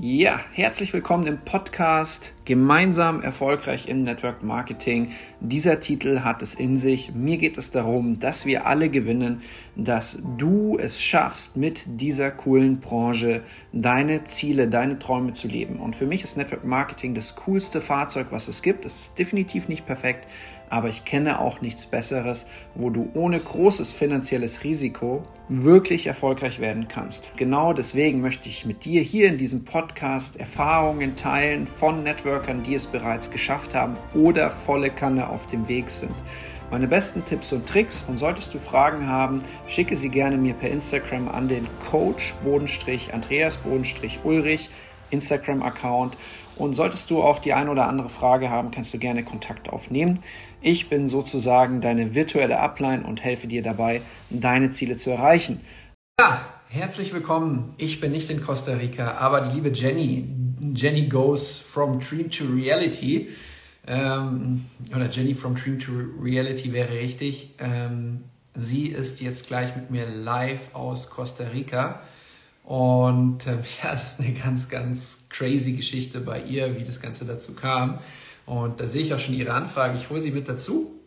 Ja, herzlich willkommen im Podcast Gemeinsam erfolgreich im Network Marketing. Dieser Titel hat es in sich. Mir geht es darum, dass wir alle gewinnen, dass du es schaffst, mit dieser coolen Branche deine Ziele, deine Träume zu leben. Und für mich ist Network Marketing das coolste Fahrzeug, was es gibt. Es ist definitiv nicht perfekt, aber ich kenne auch nichts Besseres, wo du ohne großes finanzielles Risiko wirklich erfolgreich werden kannst. Genau deswegen möchte ich mit dir hier in diesem Podcast Erfahrungen teilen von Networkern, die es bereits geschafft haben oder volle Kanne auf dem Weg sind. Meine besten Tipps und Tricks und solltest du Fragen haben, schicke sie gerne mir per Instagram an den Coach Andreas Ulrich Instagram-Account. Und solltest du auch die ein oder andere Frage haben, kannst du gerne Kontakt aufnehmen. Ich bin sozusagen deine virtuelle Upline und helfe dir dabei, deine Ziele zu erreichen. Ja, herzlich willkommen. Ich bin nicht in Costa Rica, aber die liebe Jenny, Jenny goes from dream to reality. Ähm, oder Jenny from dream to reality wäre richtig. Ähm, sie ist jetzt gleich mit mir live aus Costa Rica. Und ähm, ja, es ist eine ganz, ganz crazy Geschichte bei ihr, wie das Ganze dazu kam. Und da sehe ich auch schon ihre Anfrage. Ich hole sie mit dazu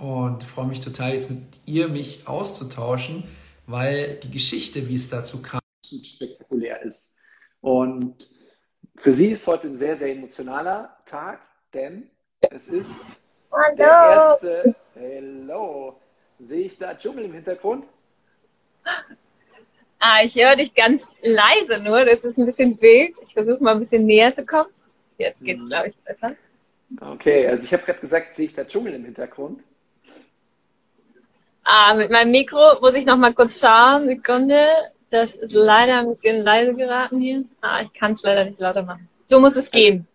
und freue mich total, jetzt mit ihr mich auszutauschen, weil die Geschichte, wie es dazu kam, spektakulär ist. Und für sie ist heute ein sehr, sehr emotionaler Tag, denn es ist Hallo. der erste. Hello. Sehe ich da Dschungel im Hintergrund? Ah, ich höre dich ganz leise nur. Das ist ein bisschen wild. Ich versuche mal ein bisschen näher zu kommen. Jetzt geht es, mhm. glaube ich, besser. Okay, also ich habe gerade gesagt, sehe ich da Dschungel im Hintergrund? Ah, mit meinem Mikro muss ich noch mal kurz schauen. Sekunde. Das ist leider ein bisschen leise geraten hier. Ah, ich kann es leider nicht lauter machen. So muss es gehen.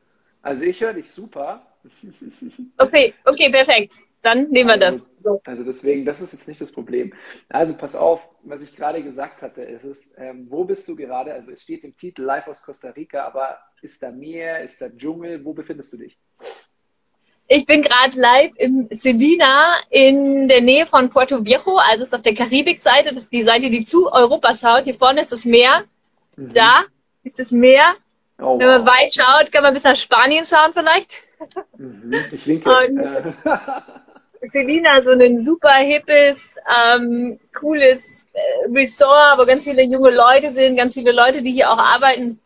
Also ich höre dich super. Okay, okay, perfekt. Dann nehmen wir also, das. Also deswegen, das ist jetzt nicht das Problem. Also pass auf, was ich gerade gesagt hatte, ist es, ähm, wo bist du gerade? Also es steht im Titel Live aus Costa Rica, aber ist da Meer, ist da Dschungel? Wo befindest du dich? Ich bin gerade live im Selina in der Nähe von Puerto Viejo, also ist auf der Karibikseite, das ist die Seite, die zu Europa schaut. Hier vorne ist das Meer. Mhm. Da ist das Meer. Oh, Wenn man wow. weit schaut, kann man bis nach Spanien schauen vielleicht. Mhm, ich winke. Und Selina, so ein super hippes, ähm, cooles äh, Resort, wo ganz viele junge Leute sind, ganz viele Leute, die hier auch arbeiten.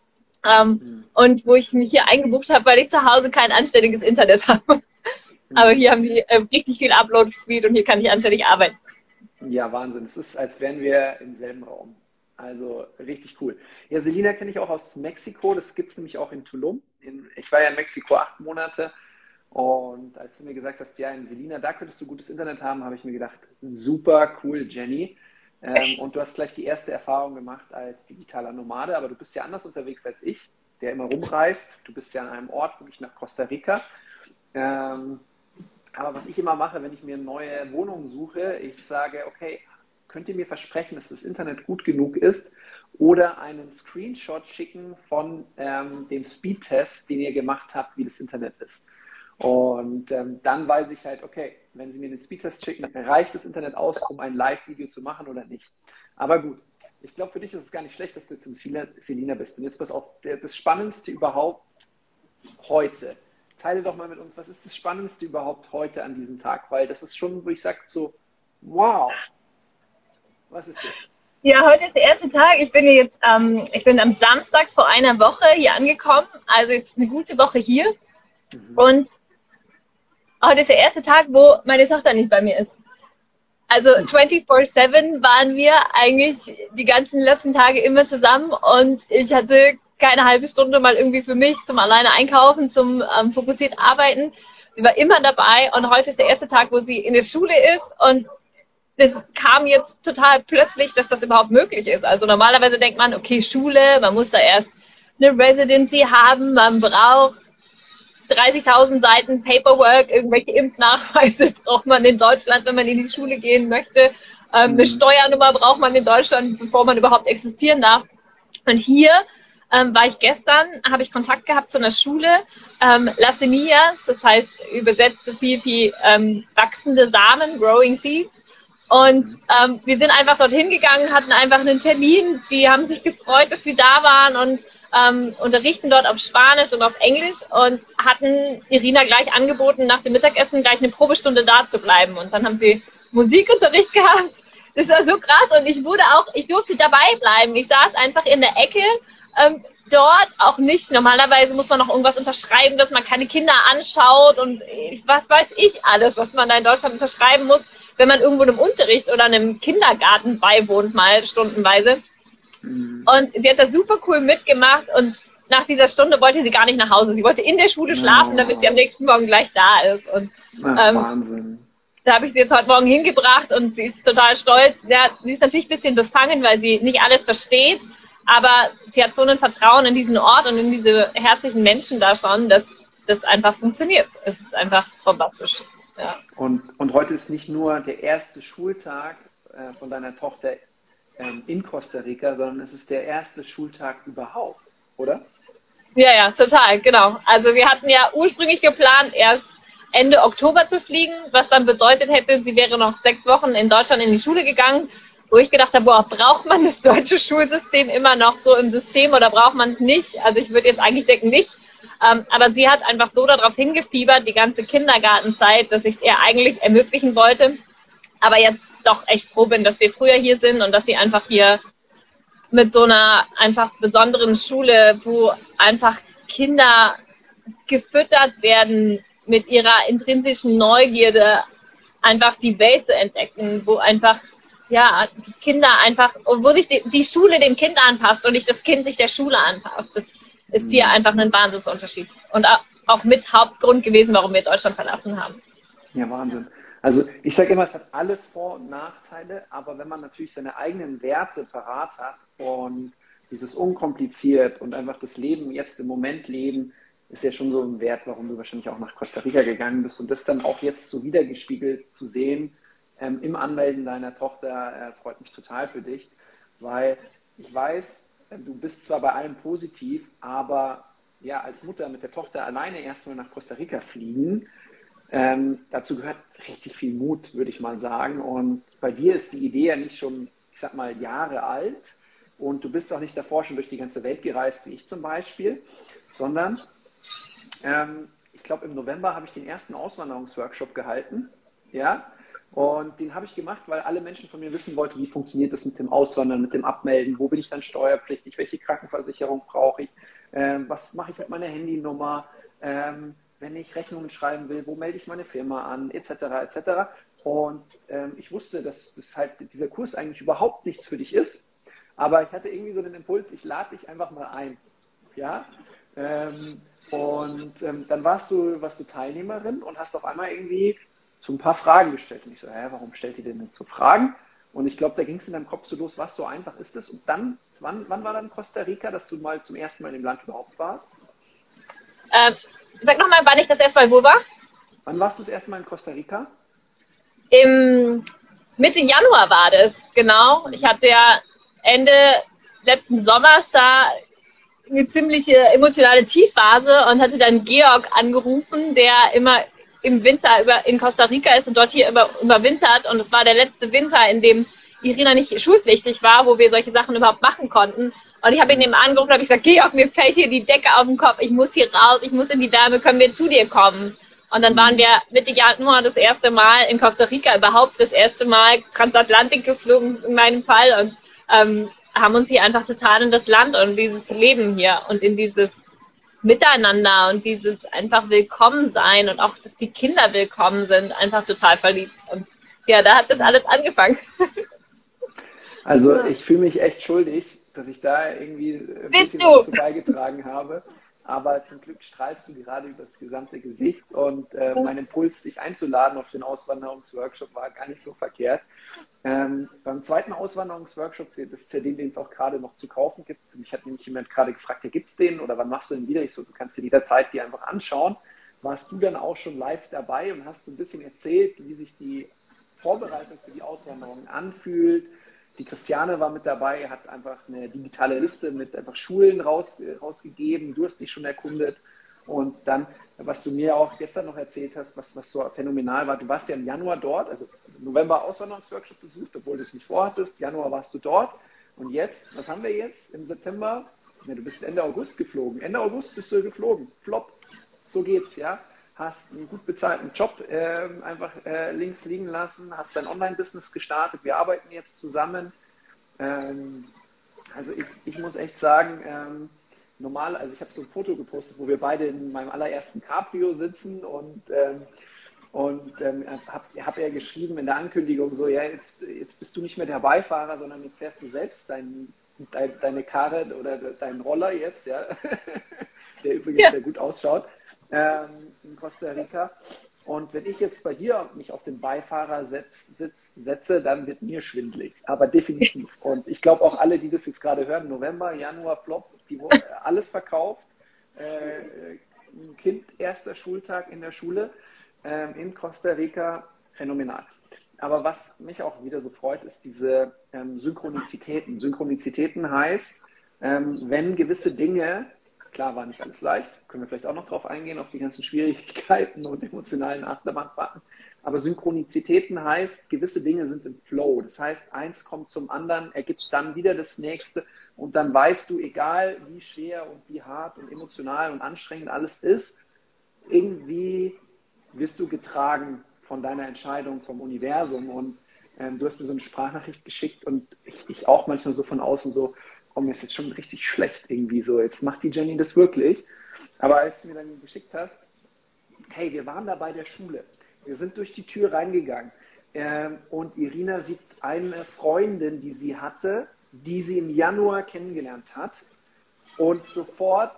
Ähm, mhm. Und wo ich mich hier eingebucht habe, weil ich zu Hause kein anständiges Internet habe. Aber hier haben die äh, richtig viel Upload-Speed und hier kann ich anständig arbeiten. Ja, Wahnsinn. Es ist, als wären wir im selben Raum. Also richtig cool. Ja, Selina kenne ich auch aus Mexiko. Das gibt es nämlich auch in Tulum. In, ich war ja in Mexiko acht Monate. Und als du mir gesagt hast, ja, in Selina, da könntest du gutes Internet haben, habe ich mir gedacht, super cool, Jenny. Ähm, und du hast gleich die erste Erfahrung gemacht als digitaler Nomade, aber du bist ja anders unterwegs als ich, der immer rumreist. Du bist ja an einem Ort, nämlich nach Costa Rica. Ähm, aber was ich immer mache, wenn ich mir neue Wohnungen suche, ich sage, okay, könnt ihr mir versprechen, dass das Internet gut genug ist oder einen Screenshot schicken von ähm, dem Speedtest, den ihr gemacht habt, wie das Internet ist. Und ähm, dann weiß ich halt, okay, wenn Sie mir den Speedtest schicken, reicht das Internet aus, um ein Live-Video zu machen oder nicht. Aber gut, ich glaube, für dich ist es gar nicht schlecht, dass du im Selina bist. Und jetzt pass auf, das Spannendste überhaupt heute teile doch mal mit uns, was ist das Spannendste überhaupt heute an diesem Tag? Weil das ist schon, wo ich sage so, wow, was ist das? Ja, heute ist der erste Tag. Ich bin jetzt, ähm, ich bin am Samstag vor einer Woche hier angekommen, also jetzt eine gute Woche hier. Mhm. Und heute ist der erste Tag, wo meine Tochter nicht bei mir ist. Also 24-7 waren wir eigentlich die ganzen letzten Tage immer zusammen und ich hatte keine halbe Stunde mal irgendwie für mich zum alleine einkaufen, zum ähm, fokussiert arbeiten. Sie war immer dabei und heute ist der erste Tag, wo sie in der Schule ist und das kam jetzt total plötzlich, dass das überhaupt möglich ist. Also normalerweise denkt man, okay, Schule, man muss da erst eine Residency haben, man braucht 30.000 Seiten Paperwork, irgendwelche Impfnachweise braucht man in Deutschland, wenn man in die Schule gehen möchte. Ähm, eine mhm. Steuernummer braucht man in Deutschland, bevor man überhaupt existieren darf. Und hier ähm, war ich gestern, habe ich Kontakt gehabt zu einer Schule, ähm, Las Semillas, das heißt übersetzt so viel wie ähm, wachsende Samen, Growing Seeds. Und ähm, wir sind einfach dorthin gegangen, hatten einfach einen Termin. Die haben sich gefreut, dass wir da waren und ähm, unterrichten dort auf Spanisch und auf Englisch und hatten Irina gleich angeboten, nach dem Mittagessen gleich eine Probestunde da zu bleiben. Und dann haben sie Musikunterricht gehabt. Das war so krass und ich wurde auch, ich durfte dabei bleiben. Ich saß einfach in der Ecke, ähm, dort auch nicht. Normalerweise muss man noch irgendwas unterschreiben, dass man keine Kinder anschaut und was weiß ich alles, was man da in Deutschland unterschreiben muss, wenn man irgendwo einem Unterricht oder einem Kindergarten beiwohnt, mal stundenweise. Mhm. Und sie hat das super cool mitgemacht und nach dieser Stunde wollte sie gar nicht nach Hause. Sie wollte in der Schule schlafen, oh. damit sie am nächsten Morgen gleich da ist. Und, Ach, ähm, Wahnsinn. Da habe ich sie jetzt heute Morgen hingebracht und sie ist total stolz. Ja, sie ist natürlich ein bisschen befangen, weil sie nicht alles versteht. Aber sie hat so ein Vertrauen in diesen Ort und in diese herzlichen Menschen da schon, dass das einfach funktioniert. Es ist einfach bombastisch. Ja. Und, und heute ist nicht nur der erste Schultag äh, von deiner Tochter ähm, in Costa Rica, sondern es ist der erste Schultag überhaupt, oder? Ja, ja, total, genau. Also wir hatten ja ursprünglich geplant, erst Ende Oktober zu fliegen, was dann bedeutet hätte, sie wäre noch sechs Wochen in Deutschland in die Schule gegangen, wo ich gedacht habe, boah, braucht man das deutsche Schulsystem immer noch so im System oder braucht man es nicht? Also ich würde jetzt eigentlich denken, nicht. Ähm, aber sie hat einfach so darauf hingefiebert, die ganze Kindergartenzeit, dass ich es ihr eigentlich ermöglichen wollte aber jetzt doch echt froh bin, dass wir früher hier sind und dass sie einfach hier mit so einer einfach besonderen Schule, wo einfach Kinder gefüttert werden mit ihrer intrinsischen Neugierde, einfach die Welt zu entdecken, wo einfach ja, die Kinder einfach, wo sich die, die Schule dem Kind anpasst und nicht das Kind sich der Schule anpasst. Das ist hier einfach ein Wahnsinnsunterschied. Und auch mit Hauptgrund gewesen, warum wir Deutschland verlassen haben. Ja, Wahnsinn. Also ich sage immer, es hat alles Vor- und Nachteile, aber wenn man natürlich seine eigenen Werte parat hat und dieses unkompliziert und einfach das Leben jetzt im Moment leben, ist ja schon so ein Wert, warum du wahrscheinlich auch nach Costa Rica gegangen bist und das dann auch jetzt so wiedergespiegelt zu sehen ähm, im Anmelden deiner Tochter äh, freut mich total für dich, weil ich weiß, äh, du bist zwar bei allem positiv, aber ja, als Mutter mit der Tochter alleine erstmal nach Costa Rica fliegen, ähm, dazu gehört richtig viel Mut, würde ich mal sagen. Und bei dir ist die Idee ja nicht schon, ich sag mal, Jahre alt. Und du bist auch nicht davor schon durch die ganze Welt gereist, wie ich zum Beispiel, sondern ähm, ich glaube, im November habe ich den ersten Auswanderungsworkshop gehalten. Ja, und den habe ich gemacht, weil alle Menschen von mir wissen wollten, wie funktioniert das mit dem Auswandern, mit dem Abmelden, wo bin ich dann steuerpflichtig, welche Krankenversicherung brauche ich, ähm, was mache ich mit meiner Handynummer, ähm, wenn ich Rechnungen schreiben will, wo melde ich meine Firma an, etc. etc. Und ähm, ich wusste, dass, dass halt dieser Kurs eigentlich überhaupt nichts für dich ist. Aber ich hatte irgendwie so den Impuls, ich lade dich einfach mal ein. Ja? Ähm, und ähm, dann warst du, warst du Teilnehmerin und hast auf einmal irgendwie so ein paar Fragen gestellt. Und ich so, hä, warum stellt ihr denn jetzt so Fragen? Und ich glaube, da ging es in deinem Kopf so los, was so einfach ist es. Und dann, wann, wann war dann Costa Rica, dass du mal zum ersten Mal in dem Land überhaupt warst? Ähm, Sag nochmal, wann ich das erste Mal wo war? Wann warst du das erste Mal in Costa Rica? Im Mitte Januar war das, genau. Ich hatte ja Ende letzten Sommers da eine ziemliche emotionale Tiefphase und hatte dann Georg angerufen, der immer im Winter über, in Costa Rica ist und dort hier über, überwintert. Und es war der letzte Winter, in dem Irina nicht schulpflichtig war, wo wir solche Sachen überhaupt machen konnten. Und ich habe ihn eben angerufen, habe ich gesagt, Georg, mir fällt hier die Decke auf den Kopf, ich muss hier raus, ich muss in die Wärme, können wir zu dir kommen? Und dann waren wir Mitte Januar das erste Mal in Costa Rica, überhaupt das erste Mal Transatlantik geflogen in meinem Fall und ähm, haben uns hier einfach total in das Land und dieses Leben hier und in dieses Miteinander und dieses einfach willkommen sein und auch, dass die Kinder willkommen sind, einfach total verliebt. Und ja, da hat das alles angefangen. Also ich fühle mich echt schuldig, dass ich da irgendwie ein Bist bisschen du? was beigetragen habe. Aber zum Glück strahlst du gerade über das gesamte Gesicht und äh, mein Impuls, dich einzuladen auf den Auswanderungsworkshop, war gar nicht so verkehrt. Ähm, beim zweiten Auswanderungsworkshop, das ist ja den, den es auch gerade noch zu kaufen gibt. Mich hat nämlich jemand gerade gefragt, ja, gibt es den oder wann machst du den wieder? Ich so, du kannst dir jederzeit die einfach anschauen. Warst du dann auch schon live dabei und hast so ein bisschen erzählt, wie sich die Vorbereitung für die Auswanderung anfühlt, die Christiane war mit dabei, hat einfach eine digitale Liste mit einfach Schulen raus, rausgegeben. Du hast dich schon erkundet. Und dann, was du mir auch gestern noch erzählt hast, was, was so phänomenal war, du warst ja im Januar dort, also November Auswanderungsworkshop besucht, obwohl du es nicht vorhattest. Januar warst du dort. Und jetzt, was haben wir jetzt im September? Ja, du bist Ende August geflogen. Ende August bist du geflogen. Flop. So geht's, ja. Hast einen gut bezahlten Job äh, einfach äh, links liegen lassen, hast dein Online-Business gestartet. Wir arbeiten jetzt zusammen. Ähm, also ich, ich muss echt sagen, ähm, normal, also ich habe so ein Foto gepostet, wo wir beide in meinem allerersten Cabrio sitzen und ähm, und ähm, habe hab ja geschrieben in der Ankündigung so, ja, jetzt, jetzt bist du nicht mehr der Beifahrer, sondern jetzt fährst du selbst dein, dein, deine Karre oder deinen Roller jetzt, ja, der übrigens ja. sehr gut ausschaut, ähm, in Costa Rica. Und wenn ich jetzt bei dir mich auf den Beifahrersitz setze, dann wird mir schwindlig. Aber definitiv. Und ich glaube auch alle, die das jetzt gerade hören, November, Januar, Flop, die wurden alles verkauft. Äh, ein Kind, erster Schultag in der Schule ähm, in Costa Rica, phänomenal. Aber was mich auch wieder so freut, ist diese ähm, Synchronizitäten. Synchronizitäten heißt, ähm, wenn gewisse Dinge Klar war nicht alles leicht, können wir vielleicht auch noch drauf eingehen, auf die ganzen Schwierigkeiten und emotionalen Achterbahnfahrten. Aber Synchronizitäten heißt, gewisse Dinge sind im Flow. Das heißt, eins kommt zum anderen, ergibt dann wieder das nächste und dann weißt du, egal wie schwer und wie hart und emotional und anstrengend alles ist, irgendwie wirst du getragen von deiner Entscheidung, vom Universum. Und ähm, du hast mir so eine Sprachnachricht geschickt und ich, ich auch manchmal so von außen so, oh, mir ist jetzt schon richtig schlecht irgendwie so, jetzt macht die Jenny das wirklich. Aber als du mir dann geschickt hast, hey, wir waren da bei der Schule, wir sind durch die Tür reingegangen. Ähm, und Irina sieht eine Freundin, die sie hatte, die sie im Januar kennengelernt hat. Und sofort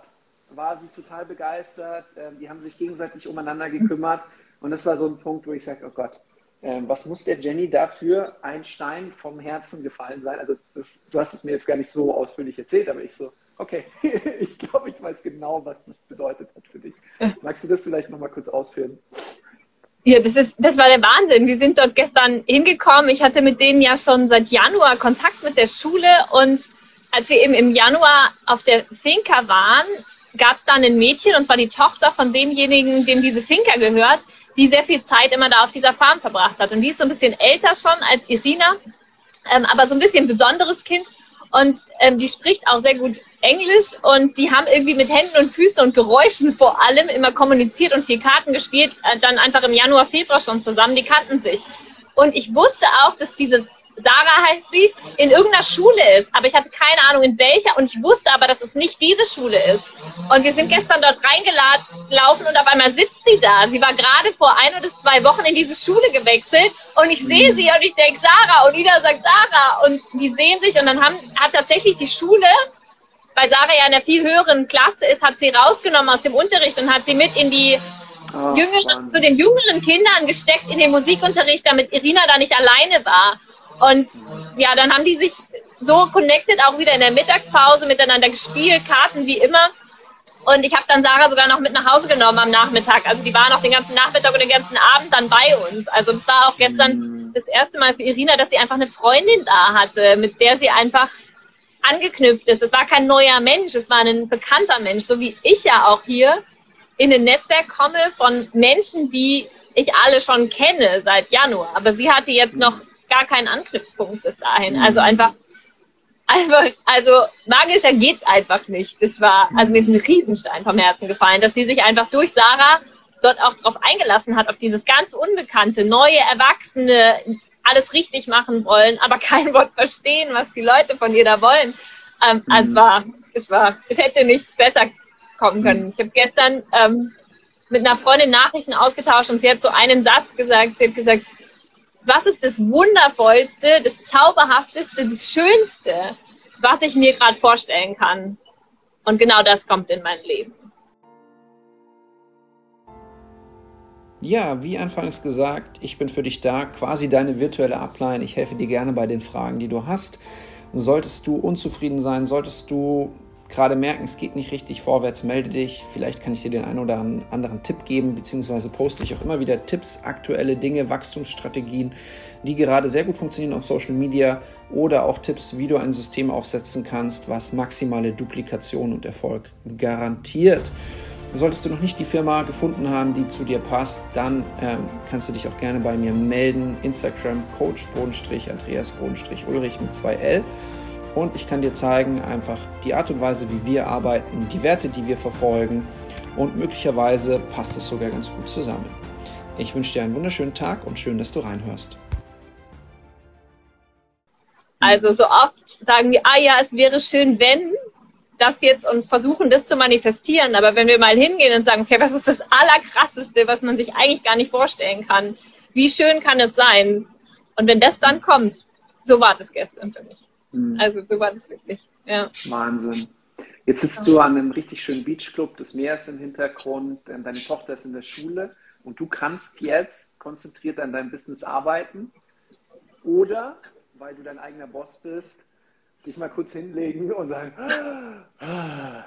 war sie total begeistert, ähm, die haben sich gegenseitig umeinander gekümmert. Und das war so ein Punkt, wo ich sage, oh Gott, was muss der Jenny dafür ein Stein vom Herzen gefallen sein? Also das, du hast es mir jetzt gar nicht so ausführlich erzählt, aber ich so, okay, ich glaube, ich weiß genau, was das bedeutet hat für dich. Magst du das vielleicht nochmal kurz ausführen? Ja, das ist, das war der Wahnsinn. Wir sind dort gestern hingekommen. Ich hatte mit denen ja schon seit Januar Kontakt mit der Schule und als wir eben im Januar auf der Finca waren, gab es da ein Mädchen, und zwar die Tochter von demjenigen, dem diese Finca gehört, die sehr viel Zeit immer da auf dieser Farm verbracht hat. Und die ist so ein bisschen älter schon als Irina, ähm, aber so ein bisschen besonderes Kind. Und ähm, die spricht auch sehr gut Englisch und die haben irgendwie mit Händen und Füßen und Geräuschen vor allem immer kommuniziert und viel Karten gespielt, äh, dann einfach im Januar, Februar schon zusammen, die kannten sich. Und ich wusste auch, dass diese Sarah heißt sie, in irgendeiner Schule ist. Aber ich hatte keine Ahnung in welcher und ich wusste aber, dass es nicht diese Schule ist. Und wir sind gestern dort reingelaufen und auf einmal sitzt sie da. Sie war gerade vor ein oder zwei Wochen in diese Schule gewechselt und ich sehe sie und ich denke Sarah und Ida sagt Sarah und die sehen sich und dann haben, hat tatsächlich die Schule weil Sarah ja in einer viel höheren Klasse ist, hat sie rausgenommen aus dem Unterricht und hat sie mit in die oh, jüngeren, zu den jüngeren Kindern gesteckt in den Musikunterricht, damit Irina da nicht alleine war. Und ja, dann haben die sich so connected, auch wieder in der Mittagspause miteinander gespielt, Karten wie immer. Und ich habe dann Sarah sogar noch mit nach Hause genommen am Nachmittag. Also die war noch den ganzen Nachmittag und den ganzen Abend dann bei uns. Also das war auch gestern das erste Mal für Irina, dass sie einfach eine Freundin da hatte, mit der sie einfach angeknüpft ist. Es war kein neuer Mensch, es war ein bekannter Mensch, so wie ich ja auch hier in ein Netzwerk komme von Menschen, die ich alle schon kenne seit Januar. Aber sie hatte jetzt noch gar keinen Anknüpfpunkt bis dahin. Mhm. Also einfach, einfach, also magischer geht's einfach nicht. Das war, also mir ist ein Riesenstein vom Herzen gefallen, dass sie sich einfach durch Sarah dort auch drauf eingelassen hat, auf dieses ganz Unbekannte, neue Erwachsene, alles richtig machen wollen, aber kein Wort verstehen, was die Leute von ihr da wollen. Ähm, mhm. Also es war, es war, es hätte nicht besser kommen können. Mhm. Ich habe gestern ähm, mit einer Freundin Nachrichten ausgetauscht und sie hat so einen Satz gesagt. Sie hat gesagt, was ist das Wundervollste, das Zauberhafteste, das Schönste, was ich mir gerade vorstellen kann. Und genau das kommt in mein Leben. Ja, wie anfangs gesagt, ich bin für dich da, quasi deine virtuelle Ablein. Ich helfe dir gerne bei den Fragen, die du hast. Solltest du unzufrieden sein, solltest du gerade merken, es geht nicht richtig vorwärts, melde dich. Vielleicht kann ich dir den einen oder anderen Tipp geben, beziehungsweise poste ich auch immer wieder Tipps, aktuelle Dinge, Wachstumsstrategien, die gerade sehr gut funktionieren auf Social Media oder auch Tipps, wie du ein System aufsetzen kannst, was maximale Duplikation und Erfolg garantiert. Solltest du noch nicht die Firma gefunden haben, die zu dir passt, dann ähm, kannst du dich auch gerne bei mir melden. Instagram Coach Andreas Ulrich mit 2L und ich kann dir zeigen, einfach die Art und Weise, wie wir arbeiten, die Werte, die wir verfolgen und möglicherweise passt es sogar ganz gut zusammen. Ich wünsche dir einen wunderschönen Tag und schön, dass du reinhörst. Also so oft sagen wir, ah ja, es wäre schön, wenn das jetzt und versuchen, das zu manifestieren. Aber wenn wir mal hingehen und sagen, okay, was ist das Allerkrasseste, was man sich eigentlich gar nicht vorstellen kann? Wie schön kann es sein? Und wenn das dann kommt, so war das gestern für mich. Mhm. Also so war das wirklich. Ja. Wahnsinn. Jetzt sitzt du an einem richtig schönen Beachclub, das Meer ist im Hintergrund, deine Tochter ist in der Schule und du kannst jetzt konzentriert an deinem Business arbeiten oder, weil du dein eigener Boss bist, dich mal kurz hinlegen und sagen, ah.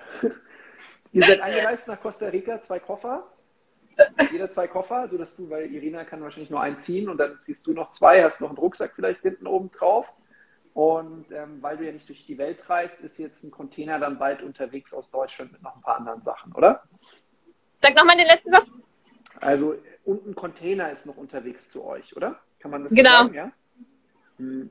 ihr seid eingereist nach Costa Rica, zwei Koffer, jeder zwei Koffer, sodass du, weil Irina kann wahrscheinlich nur einen ziehen und dann ziehst du noch zwei, hast noch einen Rucksack vielleicht hinten oben drauf und ähm, weil du ja nicht durch die Welt reist, ist jetzt ein Container dann bald unterwegs aus Deutschland mit noch ein paar anderen Sachen, oder? Sag nochmal den letzten Satz. Also, und ein Container ist noch unterwegs zu euch, oder? Kann man das genau. sagen? Ja? Hm.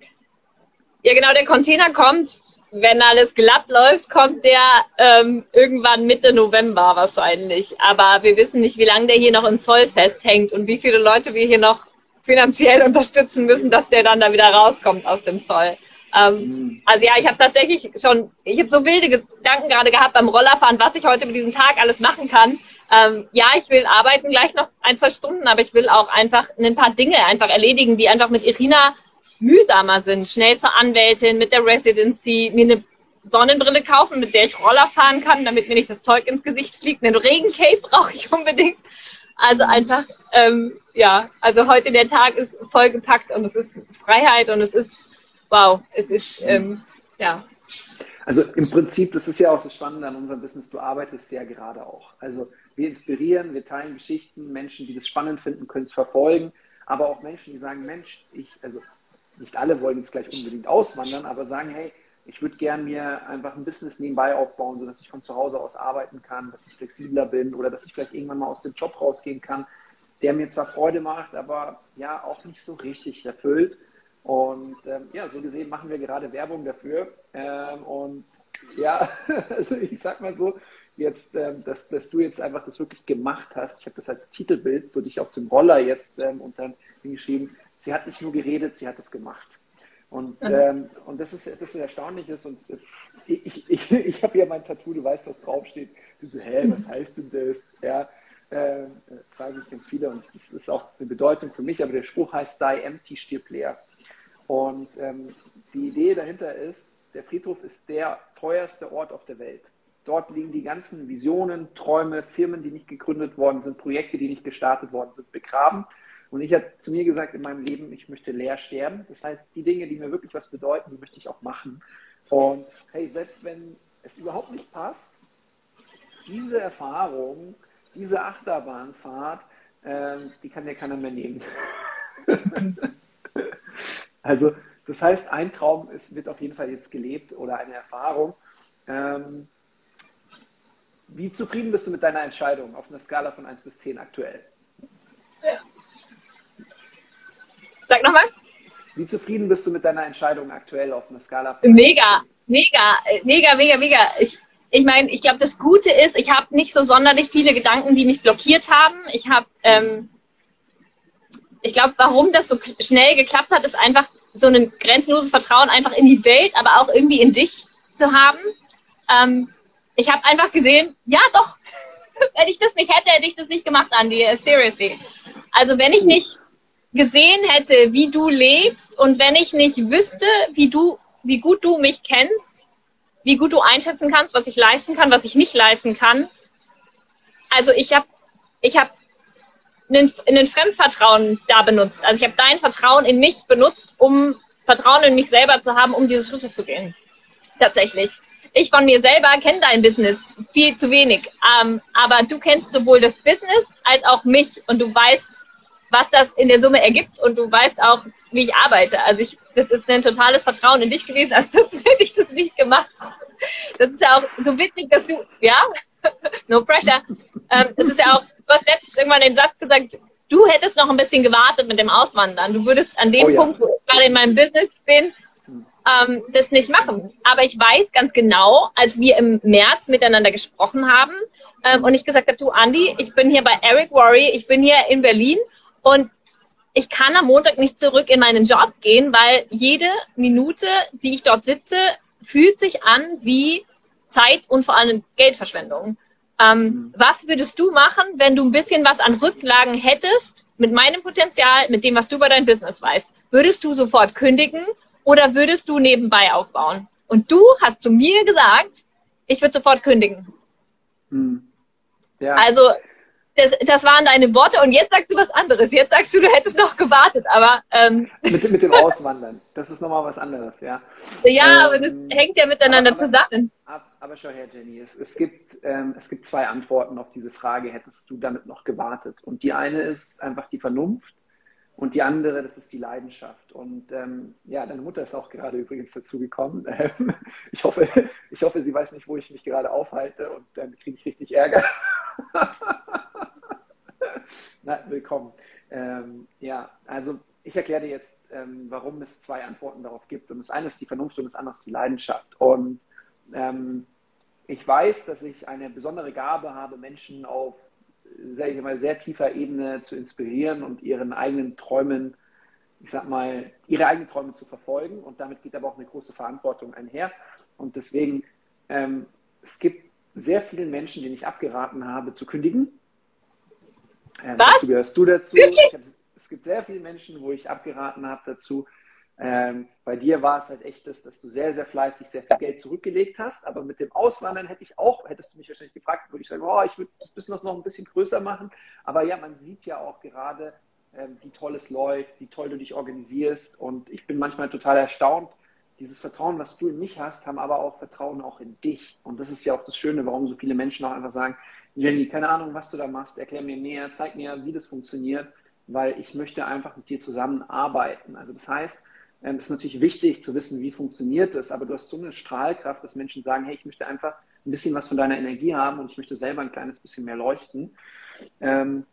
ja, genau, der Container kommt, wenn alles glatt läuft, kommt der ähm, irgendwann Mitte November wahrscheinlich. Aber wir wissen nicht, wie lange der hier noch im Zoll festhängt und wie viele Leute wir hier noch finanziell unterstützen müssen, dass der dann da wieder rauskommt aus dem Zoll. Ähm, also ja, ich habe tatsächlich schon, ich habe so wilde Gedanken gerade gehabt beim Rollerfahren, was ich heute mit diesem Tag alles machen kann. Ähm, ja, ich will arbeiten gleich noch ein, zwei Stunden, aber ich will auch einfach ein paar Dinge einfach erledigen, die einfach mit Irina mühsamer sind. Schnell zur Anwältin, mit der Residency, mir eine Sonnenbrille kaufen, mit der ich Roller fahren kann, damit mir nicht das Zeug ins Gesicht fliegt. Einen Regencape brauche ich unbedingt. Also einfach, ähm, ja, also heute der Tag ist vollgepackt und es ist Freiheit und es ist wow, es ist, ähm, ja. Also im Prinzip, das ist ja auch das Spannende an unserem Business, du arbeitest ja gerade auch. Also wir inspirieren, wir teilen Geschichten, Menschen, die das spannend finden, können es verfolgen, aber auch Menschen, die sagen, Mensch, ich, also nicht alle wollen jetzt gleich unbedingt auswandern, aber sagen, hey, ich würde gern mir einfach ein Business nebenbei aufbauen, sodass ich von zu Hause aus arbeiten kann, dass ich flexibler bin oder dass ich vielleicht irgendwann mal aus dem Job rausgehen kann, der mir zwar Freude macht, aber ja auch nicht so richtig erfüllt. Und ähm, ja, so gesehen machen wir gerade Werbung dafür. Ähm, und ja, also ich sag mal so, jetzt, ähm, dass, dass du jetzt einfach das wirklich gemacht hast. Ich habe das als Titelbild, so dich auf dem Roller jetzt ähm, und dann hingeschrieben, sie hat nicht nur geredet, sie hat es gemacht. Und, mhm. ähm, und das ist das ist Erstaunliches. Und ich, ich, ich habe ja mein Tattoo, du weißt, was draufsteht. Du so, hä, was heißt denn das? Ja, äh, fragen mich ganz viele und das ist auch eine Bedeutung für mich, aber der Spruch heißt Die Empty, stirb leer. Und ähm, die Idee dahinter ist, der Friedhof ist der teuerste Ort auf der Welt. Dort liegen die ganzen Visionen, Träume, Firmen, die nicht gegründet worden sind, Projekte, die nicht gestartet worden sind, begraben. Und ich habe zu mir gesagt in meinem Leben, ich möchte leer sterben. Das heißt, die Dinge, die mir wirklich was bedeuten, die möchte ich auch machen. Und hey, selbst wenn es überhaupt nicht passt, diese Erfahrung, diese Achterbahnfahrt, ähm, die kann dir keiner mehr nehmen. Also das heißt, ein Traum ist, wird auf jeden Fall jetzt gelebt oder eine Erfahrung. Ähm, wie zufrieden bist du mit deiner Entscheidung auf einer Skala von 1 bis 10 aktuell? Ja. Sag nochmal. Wie zufrieden bist du mit deiner Entscheidung aktuell auf einer Skala von Mega, mega, mega, mega, mega. Ich, ich meine, ich glaube, das Gute ist, ich habe nicht so sonderlich viele Gedanken, die mich blockiert haben. Ich habe ähm, ich glaube, warum das so schnell geklappt hat, ist einfach so ein grenzenloses Vertrauen einfach in die Welt, aber auch irgendwie in dich zu haben. Ähm, ich habe einfach gesehen, ja doch, wenn ich das nicht hätte, hätte ich das nicht gemacht, Andy, seriously. Also wenn ich nicht gesehen hätte, wie du lebst und wenn ich nicht wüsste, wie du, wie gut du mich kennst, wie gut du einschätzen kannst, was ich leisten kann, was ich nicht leisten kann. Also ich habe ich habe einen, einen Fremdvertrauen da benutzt. Also ich habe dein Vertrauen in mich benutzt, um Vertrauen in mich selber zu haben, um diese Schritte zu gehen. Tatsächlich. Ich von mir selber kenne dein Business viel zu wenig. Ähm, aber du kennst sowohl das Business als auch mich und du weißt, was das in der Summe ergibt und du weißt auch, wie ich arbeite. Also ich, das ist ein totales Vertrauen in dich gewesen, als hätte ich das nicht gemacht. Das ist ja auch so witzig, dass du, ja, no pressure. Ähm, ist ja auch du hast letztens irgendwann den Satz gesagt, du hättest noch ein bisschen gewartet mit dem Auswandern. Du würdest an dem oh, ja. Punkt, wo ich gerade in meinem Business bin, ähm, das nicht machen. Aber ich weiß ganz genau, als wir im März miteinander gesprochen haben ähm, und ich gesagt habe, du Andi, ich bin hier bei Eric Worry, ich bin hier in Berlin und ich kann am Montag nicht zurück in meinen Job gehen, weil jede Minute, die ich dort sitze, fühlt sich an wie Zeit und vor allem Geldverschwendung. Ähm, mhm. was würdest du machen, wenn du ein bisschen was an Rücklagen hättest mit meinem Potenzial, mit dem, was du über dein Business weißt? Würdest du sofort kündigen oder würdest du nebenbei aufbauen? Und du hast zu mir gesagt, ich würde sofort kündigen. Hm. Ja. Also das, das waren deine Worte und jetzt sagst du was anderes. Jetzt sagst du, du hättest noch gewartet, aber ähm, mit, mit dem Auswandern, das ist nochmal was anderes, ja. Ja, ähm, aber das hängt ja miteinander aber, zusammen. Aber, aber schau her, Jenny, es, es, gibt, ähm, es gibt zwei Antworten auf diese Frage, hättest du damit noch gewartet? Und die eine ist einfach die Vernunft und die andere, das ist die Leidenschaft. Und ähm, ja, deine Mutter ist auch gerade übrigens dazu gekommen. Ähm, ich, hoffe, ich hoffe, sie weiß nicht, wo ich mich gerade aufhalte und dann kriege ich richtig Ärger. Na, willkommen. Ähm, ja, also ich erkläre dir jetzt, ähm, warum es zwei Antworten darauf gibt. Und das eine ist die Vernunft und das andere ist die Leidenschaft. Und ähm, ich weiß, dass ich eine besondere Gabe habe, Menschen auf sage ich mal, sehr tiefer Ebene zu inspirieren und ihren eigenen Träumen, ich sag mal, ihre eigenen Träume zu verfolgen. Und damit geht aber auch eine große Verantwortung einher. Und deswegen, ähm, es gibt sehr vielen Menschen, denen ich abgeraten habe, zu kündigen. Ähm, Was? Dazu gehörst du dazu. Hab, es gibt sehr viele Menschen, wo ich abgeraten habe dazu, ähm, bei dir war es halt echt das, dass du sehr, sehr fleißig sehr viel Geld zurückgelegt hast. Aber mit dem Auswandern hätte ich auch, hättest du mich wahrscheinlich gefragt, würde ich sagen, oh, ich würde das Business noch ein bisschen größer machen. Aber ja, man sieht ja auch gerade, ähm, wie toll es läuft, wie toll du dich organisierst. Und ich bin manchmal total erstaunt. Dieses Vertrauen, was du in mich hast, haben aber auch Vertrauen auch in dich. Und das ist ja auch das Schöne, warum so viele Menschen auch einfach sagen, Jenny, keine Ahnung, was du da machst, erklär mir näher, zeig mir, wie das funktioniert, weil ich möchte einfach mit dir zusammenarbeiten. Also das heißt, ähm, ist natürlich wichtig zu wissen, wie funktioniert das, aber du hast so eine Strahlkraft, dass Menschen sagen, hey, ich möchte einfach ein bisschen was von deiner Energie haben und ich möchte selber ein kleines bisschen mehr leuchten. Ähm,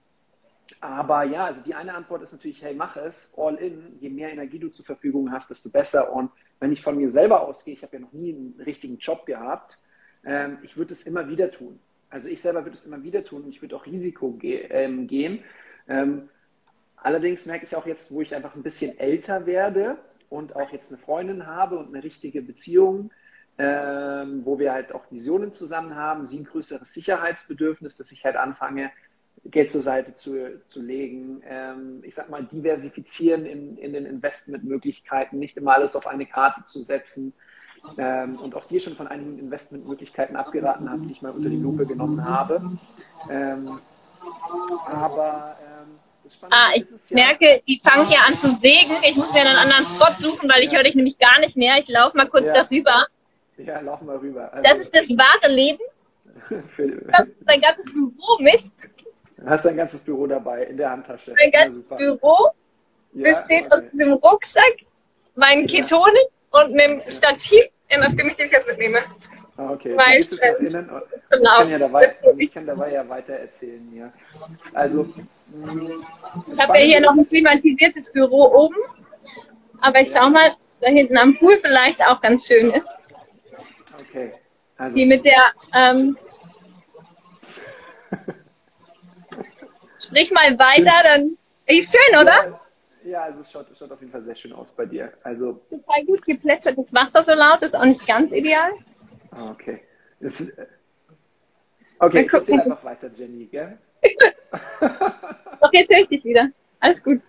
aber ja, also die eine Antwort ist natürlich, hey, mach es, all in. Je mehr Energie du zur Verfügung hast, desto besser. Und wenn ich von mir selber ausgehe, ich habe ja noch nie einen richtigen Job gehabt, ähm, ich würde es immer wieder tun. Also ich selber würde es immer wieder tun und ich würde auch Risiko ge ähm, gehen. Ähm, allerdings merke ich auch jetzt, wo ich einfach ein bisschen älter werde, und auch jetzt eine Freundin habe und eine richtige Beziehung, ähm, wo wir halt auch Visionen zusammen haben, sie ein größeres Sicherheitsbedürfnis, dass ich halt anfange, Geld zur Seite zu, zu legen. Ähm, ich sag mal, diversifizieren in, in den Investmentmöglichkeiten, nicht immer alles auf eine Karte zu setzen. Ähm, und auch dir schon von einigen Investmentmöglichkeiten abgeraten habe, die ich mal unter die Lupe genommen habe. Ähm, aber Ah, ich merke, die fangen hier an zu sägen. Ich muss mir einen anderen Spot suchen, weil ich ja. höre dich nämlich gar nicht mehr. Ich laufe mal kurz ja. darüber. Ja, lauf mal rüber. Also, das ist das wahre Leben. Das ist dein ganzes Büro mit. Du hast dein ganzes Büro dabei in der Handtasche. Mein ganzes ja, Büro besteht okay. aus dem Rucksack, meinen Ketonen und einem Stativ, auf dem ich dich jetzt mitnehme. Ah, okay. Weil, du äh, erinnern. Genau. Ich, kann ja dabei, ich kann dabei ja weiter erzählen. Ja. Also, ich habe ja hier noch ein klimatisiertes Büro oben. Aber ich ja. schau mal, da hinten am Pool vielleicht auch ganz schön ist. Okay. Also. Die mit der. Ähm, sprich mal weiter, dann. Ist schön, oder? Ja. Ja, also es schaut, schaut, auf jeden Fall sehr schön aus bei dir. Also total gut geplätschert. Das Wasser so laut ist auch nicht ganz ideal. Ah, okay. Das, äh, okay, ich erzähl einfach weiter, Jenny, gell? Doch, jetzt höre ich dich wieder. Alles gut.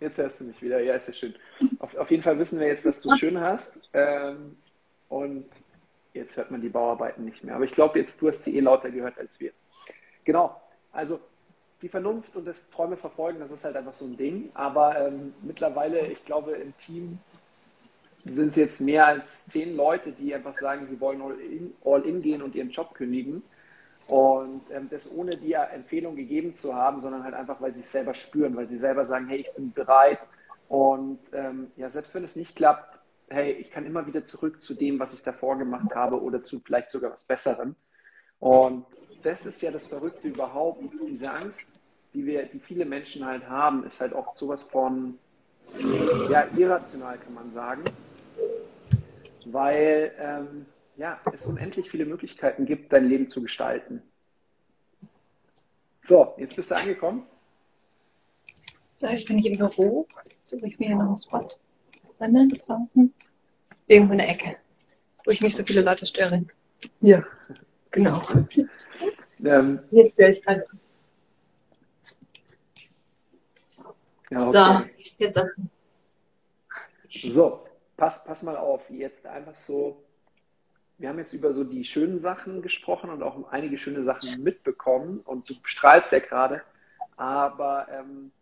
Jetzt hörst du mich wieder. Ja, ist ja schön. Auf, auf jeden Fall wissen wir jetzt, dass du es schön hast. Ähm, und jetzt hört man die Bauarbeiten nicht mehr. Aber ich glaube, jetzt du hast sie eh lauter gehört als wir. Genau. Also die Vernunft und das Träume verfolgen, das ist halt einfach so ein Ding. Aber ähm, mittlerweile, ich glaube, im Team sind es jetzt mehr als zehn Leute, die einfach sagen, sie wollen all in, all in gehen und ihren Job kündigen. Und ähm, das ohne die Empfehlung gegeben zu haben, sondern halt einfach, weil sie es selber spüren, weil sie selber sagen, hey, ich bin bereit. Und ähm, ja, selbst wenn es nicht klappt, hey, ich kann immer wieder zurück zu dem, was ich davor gemacht habe oder zu vielleicht sogar was Besserem. Und das ist ja das Verrückte überhaupt. Diese Angst, die wir, die viele Menschen halt haben, ist halt auch sowas von ja, irrational, kann man sagen. weil ähm, ja, es unendlich viele Möglichkeiten gibt, dein Leben zu gestalten. So, jetzt bist du angekommen. So, ich bin hier im Büro. Suche ich mir hier noch einen Spot. Wandern draußen. Irgendwo in der Ecke, wo ich nicht so viele Leute störe. Ja. Genau. Ähm, hier störe ich gerade. Ja, okay. So, jetzt. So, pass, pass mal auf. Jetzt einfach so. Wir haben jetzt über so die schönen Sachen gesprochen und auch einige schöne Sachen mitbekommen. Und du strahlst ja gerade. Aber ähm,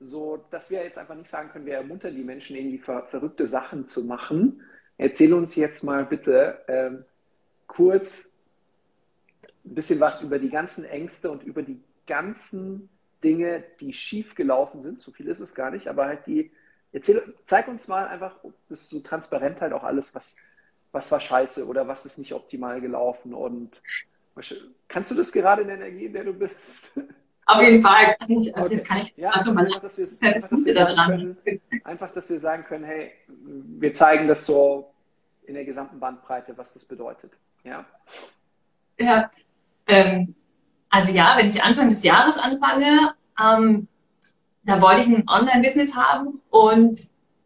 so, dass wir jetzt einfach nicht sagen können, wir ermuntern die Menschen, irgendwie ver verrückte Sachen zu machen. Erzähl uns jetzt mal bitte ähm, kurz ein bisschen was über die ganzen Ängste und über die ganzen Dinge, die schief gelaufen sind. So viel ist es gar nicht, aber halt die. Erzähl, zeig uns mal einfach, das ist so transparent halt auch alles, was, was war scheiße oder was ist nicht optimal gelaufen und kannst du das gerade in der Energie, in der du bist? Auf jeden Fall. Also okay. jetzt kann ich ja, also mal einfach, dass wir, das einfach, dass wir sagen können, einfach, dass wir sagen können, hey, wir zeigen das so in der gesamten Bandbreite, was das bedeutet. Ja. Ja. Ähm, also ja, wenn ich Anfang des Jahres anfange, ähm, da wollte ich ein Online-Business haben und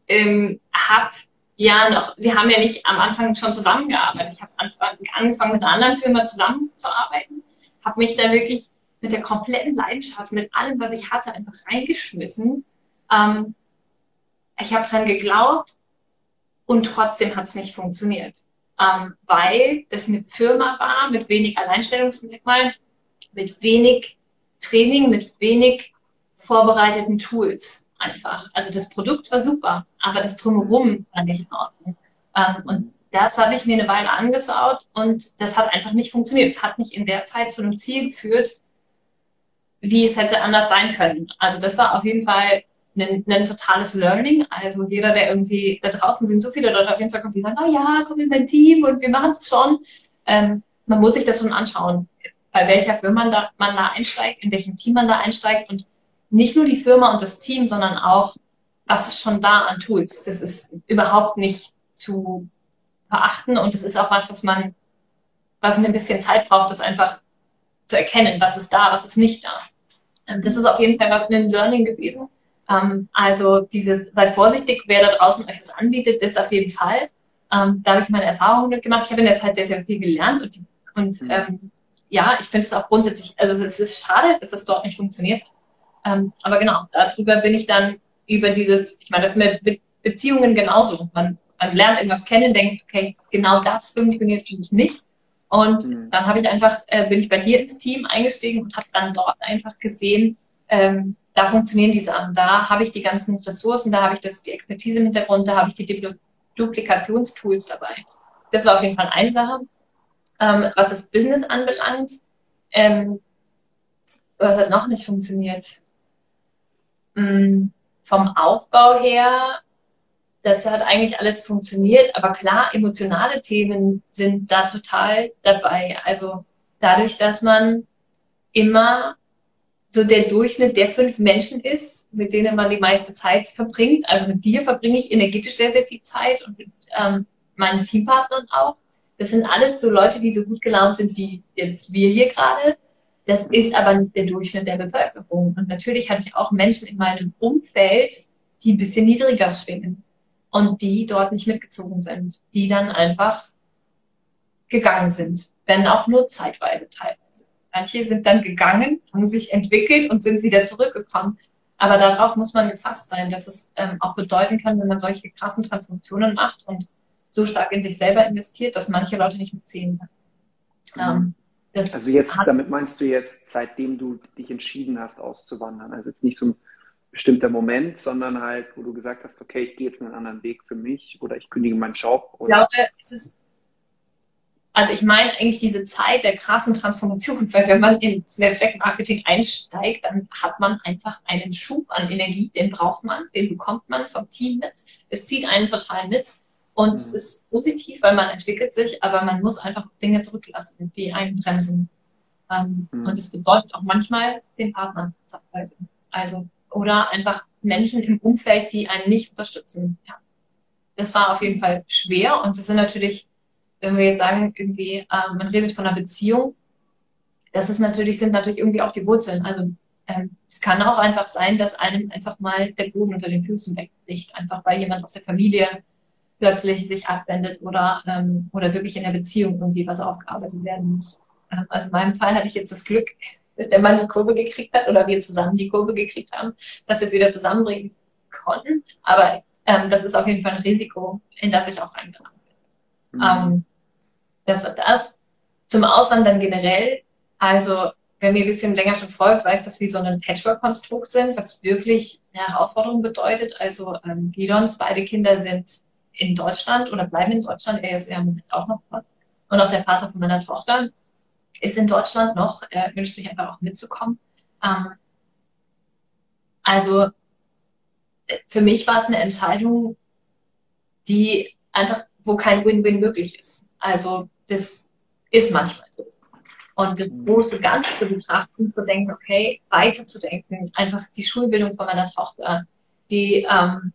ähm, habe ja noch, wir haben ja nicht am Anfang schon zusammengearbeitet. Ich habe angefangen mit einer anderen Firma zusammenzuarbeiten, habe mich da wirklich mit der kompletten Leidenschaft, mit allem, was ich hatte, einfach reingeschmissen. Ähm, ich habe dran geglaubt und trotzdem hat es nicht funktioniert, ähm, weil das eine Firma war mit wenig Alleinstellungsmerkmalen, mit wenig Training, mit wenig vorbereiteten Tools einfach. Also das Produkt war super, aber das drumherum war nicht in Ordnung. Ähm, und das habe ich mir eine Weile angeschaut und das hat einfach nicht funktioniert. Es hat mich in der Zeit zu einem Ziel geführt, wie es hätte anders sein können. Also das war auf jeden Fall ein, ein totales Learning. Also jeder, der irgendwie, da draußen sind so viele Leute auf Instagram, die sagen, oh ja, komm in mein Team und wir machen es schon. Ähm, man muss sich das schon anschauen, bei welcher Firma man da, man da einsteigt, in welchem Team man da einsteigt und nicht nur die Firma und das Team, sondern auch, was ist schon da an Tools. Das ist überhaupt nicht zu verachten und das ist auch was, was man, was ein bisschen Zeit braucht, das einfach zu erkennen, was ist da, was ist nicht da. Ähm, das ist auf jeden Fall ein Learning gewesen. Ähm, also dieses, seid vorsichtig, wer da draußen euch was anbietet, das auf jeden Fall. Ähm, da habe ich meine Erfahrungen mitgemacht. Ich habe in der Zeit sehr, sehr viel gelernt und, und mhm. ähm, ja, ich finde es auch grundsätzlich, also es ist schade, dass das dort nicht funktioniert. Ähm, aber genau, darüber bin ich dann über dieses, ich meine, das ist mit Beziehungen genauso. Man, man lernt irgendwas kennen, denkt, okay, genau das funktioniert für mich nicht. Und mhm. dann habe ich einfach, äh, bin ich bei dir ins Team eingestiegen und habe dann dort einfach gesehen, ähm, da funktionieren die Sachen. Da habe ich die ganzen Ressourcen, da habe ich das, die Expertise im Hintergrund, da habe ich die Dupl Duplikationstools dabei. Das war auf jeden Fall eine Sache. Ähm, was das Business anbelangt, ähm, was hat noch nicht funktioniert? Ähm, vom Aufbau her das hat eigentlich alles funktioniert, aber klar, emotionale Themen sind da total dabei. Also dadurch, dass man immer so der Durchschnitt der fünf Menschen ist, mit denen man die meiste Zeit verbringt. Also mit dir verbringe ich energetisch sehr, sehr viel Zeit und mit ähm, meinen Teampartnern auch. Das sind alles so Leute, die so gut gelaunt sind wie jetzt wir hier gerade. Das ist aber nicht der Durchschnitt der Bevölkerung. Und natürlich habe ich auch Menschen in meinem Umfeld, die ein bisschen niedriger schwingen und die dort nicht mitgezogen sind, die dann einfach gegangen sind, wenn auch nur zeitweise teilweise. Manche sind dann gegangen, haben sich entwickelt und sind wieder zurückgekommen. Aber darauf muss man gefasst sein, dass es ähm, auch bedeuten kann, wenn man solche krassen Transformationen macht und so stark in sich selber investiert, dass manche Leute nicht mitziehen können. Ähm, also jetzt, damit meinst du jetzt, seitdem du dich entschieden hast, auszuwandern. Also jetzt nicht so ein bestimmter Moment, sondern halt, wo du gesagt hast, okay, ich gehe jetzt einen anderen Weg für mich oder ich kündige meinen Job. Oder? Ich glaube, es ist, also ich meine eigentlich diese Zeit der krassen Transformation, weil wenn man ins Netzwerkmarketing einsteigt, dann hat man einfach einen Schub an Energie, den braucht man, den bekommt man vom Team mit. Es zieht einen total mit. Und mhm. es ist positiv, weil man entwickelt sich, aber man muss einfach Dinge zurücklassen, die einen bremsen. Ähm, mhm. Und es bedeutet auch manchmal den Partner Also oder einfach Menschen im Umfeld, die einen nicht unterstützen. Ja. das war auf jeden Fall schwer und das sind natürlich, wenn wir jetzt sagen, irgendwie, äh, man redet von einer Beziehung, das ist natürlich, sind natürlich irgendwie auch die Wurzeln. Also ähm, es kann auch einfach sein, dass einem einfach mal der Boden unter den Füßen wegbricht, einfach weil jemand aus der Familie plötzlich sich abwendet oder, ähm, oder wirklich in der Beziehung irgendwie was aufgearbeitet werden muss. Ähm, also in meinem Fall hatte ich jetzt das Glück, dass der Mann die Kurve gekriegt hat oder wir zusammen die Kurve gekriegt haben, dass wir es wieder zusammenbringen konnten. Aber ähm, das ist auf jeden Fall ein Risiko, in das ich auch reingegangen bin. Mhm. Ähm, das war das. Zum Auswandern generell, also wer mir ein bisschen länger schon folgt, weiß, dass wir so ein Patchwork-Konstrukt sind, was wirklich eine Herausforderung bedeutet. Also ähm, Gidons beide Kinder sind in Deutschland oder bleiben in Deutschland. Er ist ja im Moment auch noch dort. Und auch der Vater von meiner Tochter ist in Deutschland noch. Er wünscht sich einfach auch mitzukommen. Ähm, also für mich war es eine Entscheidung, die einfach, wo kein Win-Win möglich ist. Also das ist manchmal so. Und das mhm. große Ganze zu betrachten, zu denken, okay, weiterzudenken, einfach die Schulbildung von meiner Tochter, die, ähm,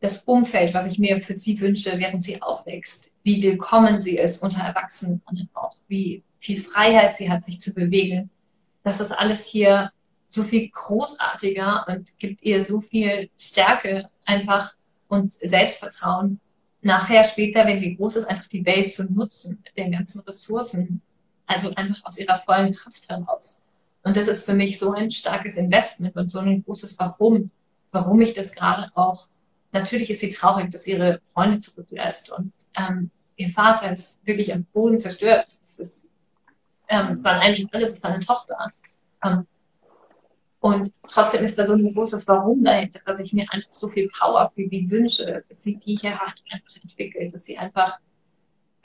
das Umfeld, was ich mir für sie wünsche, während sie aufwächst, wie willkommen sie ist unter Erwachsenen auch, wie viel Freiheit sie hat, sich zu bewegen. Das ist alles hier so viel großartiger und gibt ihr so viel Stärke einfach und Selbstvertrauen, nachher später, wenn sie groß ist, einfach die Welt zu nutzen mit den ganzen Ressourcen, also einfach aus ihrer vollen Kraft heraus. Und das ist für mich so ein starkes Investment und so ein großes Warum, warum ich das gerade auch. Natürlich ist sie traurig, dass ihre Freunde zurücklässt und ähm, ihr Vater ist wirklich am Boden zerstört. Es ist ähm, dann eigentlich alles ist seine Tochter. Ähm, und trotzdem ist da so ein großes Warum dahinter, dass ich mir einfach so viel Power für die wünsche, dass sie die hier hat einfach entwickelt, dass sie einfach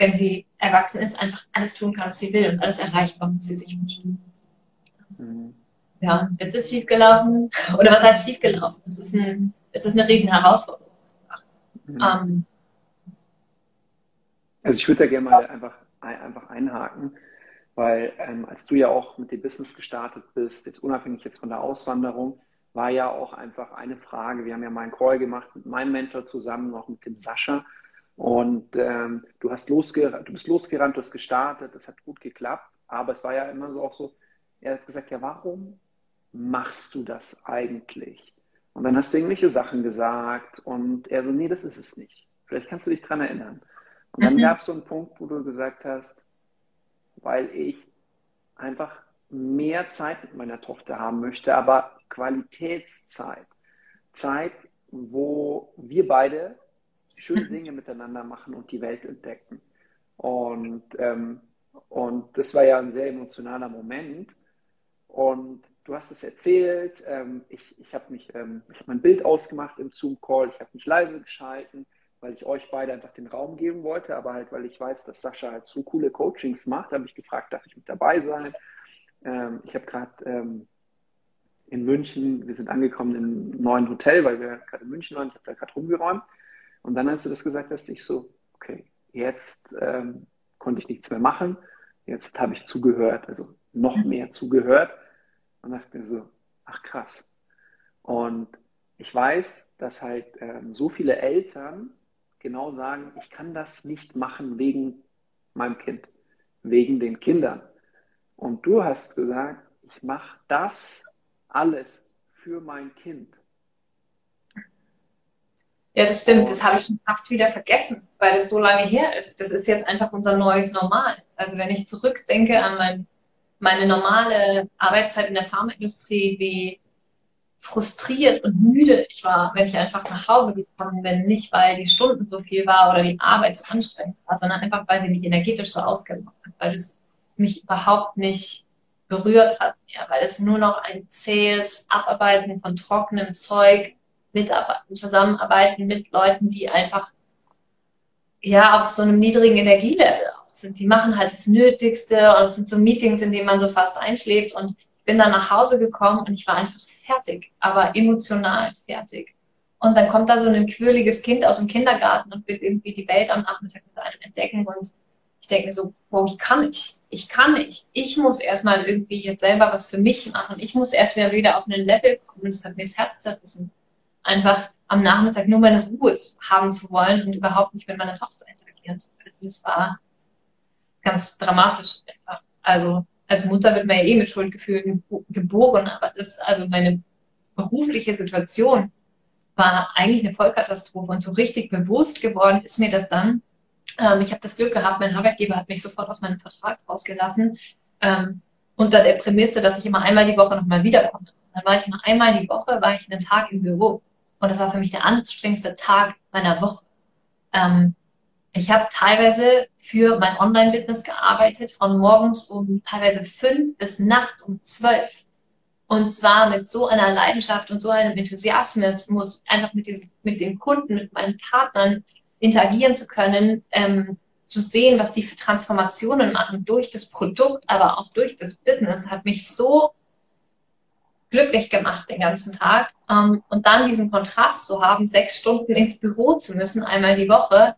wenn sie erwachsen ist, einfach alles tun kann, was sie will und alles erreicht, was sie sich wünscht. Mhm. Ja, jetzt ist schief gelaufen. Oder was heißt schief gelaufen? Es ist, ein, es ist eine riesen Herausforderung. Mhm. Ähm, also ich würde da gerne mal einfach, einfach einhaken, weil ähm, als du ja auch mit dem Business gestartet bist, jetzt unabhängig jetzt von der Auswanderung, war ja auch einfach eine Frage. Wir haben ja mal einen Call gemacht mit meinem Mentor zusammen, auch mit dem Sascha. Und ähm, du, hast losgerannt, du bist losgerannt, du hast gestartet, das hat gut geklappt. Aber es war ja immer so auch so, er hat gesagt, ja, warum machst du das eigentlich? Und dann hast du irgendwelche Sachen gesagt und er so, nee, das ist es nicht. Vielleicht kannst du dich dran erinnern. Und dann mhm. gab es so einen Punkt, wo du gesagt hast, weil ich einfach mehr Zeit mit meiner Tochter haben möchte, aber Qualitätszeit. Zeit, wo wir beide schöne Dinge miteinander machen und die Welt entdecken. Und, ähm, und das war ja ein sehr emotionaler Moment. Und du hast es erzählt, ähm, ich, ich habe mich, ähm, ich habe mein Bild ausgemacht im Zoom-Call, ich habe mich leise geschalten, weil ich euch beide einfach den Raum geben wollte, aber halt, weil ich weiß, dass Sascha halt so coole Coachings macht, habe ich gefragt, darf ich mit dabei sein? Ähm, ich habe gerade ähm, in München, wir sind angekommen im neuen Hotel, weil wir gerade in München waren, ich habe da gerade rumgeräumt und dann, als du das gesagt hast, ich so, okay, jetzt ähm, konnte ich nichts mehr machen. Jetzt habe ich zugehört, also noch mhm. mehr zugehört. Und dachte mir so, ach krass. Und ich weiß, dass halt ähm, so viele Eltern genau sagen, ich kann das nicht machen wegen meinem Kind, wegen den Kindern. Und du hast gesagt, ich mache das alles für mein Kind. Ja, das stimmt. Das habe ich schon fast wieder vergessen, weil das so lange her ist. Das ist jetzt einfach unser neues Normal. Also wenn ich zurückdenke an mein, meine normale Arbeitszeit in der Pharmaindustrie, wie frustriert und müde ich war, wenn ich einfach nach Hause gekommen bin. Nicht, weil die Stunden so viel war oder die Arbeit so anstrengend war, sondern einfach, weil sie mich energetisch so ausgemacht hat, weil es mich überhaupt nicht berührt hat mehr, weil es nur noch ein zähes Abarbeiten von trockenem Zeug mitarbeiten, zusammenarbeiten mit Leuten, die einfach ja auf so einem niedrigen Energielevel sind. Die machen halt das Nötigste und es sind so Meetings, in denen man so fast einschläft und bin dann nach Hause gekommen und ich war einfach fertig, aber emotional fertig. Und dann kommt da so ein quirliges Kind aus dem Kindergarten und will irgendwie die Welt am Nachmittag mit einem entdecken und ich denke mir so, wow, ich kann nicht. Ich kann nicht. Ich muss erstmal irgendwie jetzt selber was für mich machen. Ich muss erst wieder auf einen Level kommen. Das hat mir das Herz zerrissen. einfach am Nachmittag nur meine Ruhe haben zu wollen und überhaupt nicht mit meiner Tochter interagieren zu können. Das war ganz dramatisch. Also als Mutter wird man ja eh mit Schuldgefühlen geboren, aber das, also meine berufliche Situation war eigentlich eine Vollkatastrophe und so richtig bewusst geworden ist mir das dann. Ähm, ich habe das Glück gehabt, mein Arbeitgeber hat mich sofort aus meinem Vertrag rausgelassen ähm, unter der Prämisse, dass ich immer einmal die Woche nochmal wiederkomme. Dann war ich immer einmal die Woche, war ich einen Tag im Büro und das war für mich der anstrengendste Tag meiner Woche. Ähm, ich habe teilweise für mein Online-Business gearbeitet, von morgens um teilweise fünf bis nachts um zwölf. Und zwar mit so einer Leidenschaft und so einem Enthusiasmus, einfach mit, diesen, mit den Kunden, mit meinen Partnern interagieren zu können, ähm, zu sehen, was die für Transformationen machen durch das Produkt, aber auch durch das Business, hat mich so glücklich gemacht den ganzen Tag. Ähm, und dann diesen Kontrast zu haben, sechs Stunden ins Büro zu müssen, einmal die Woche,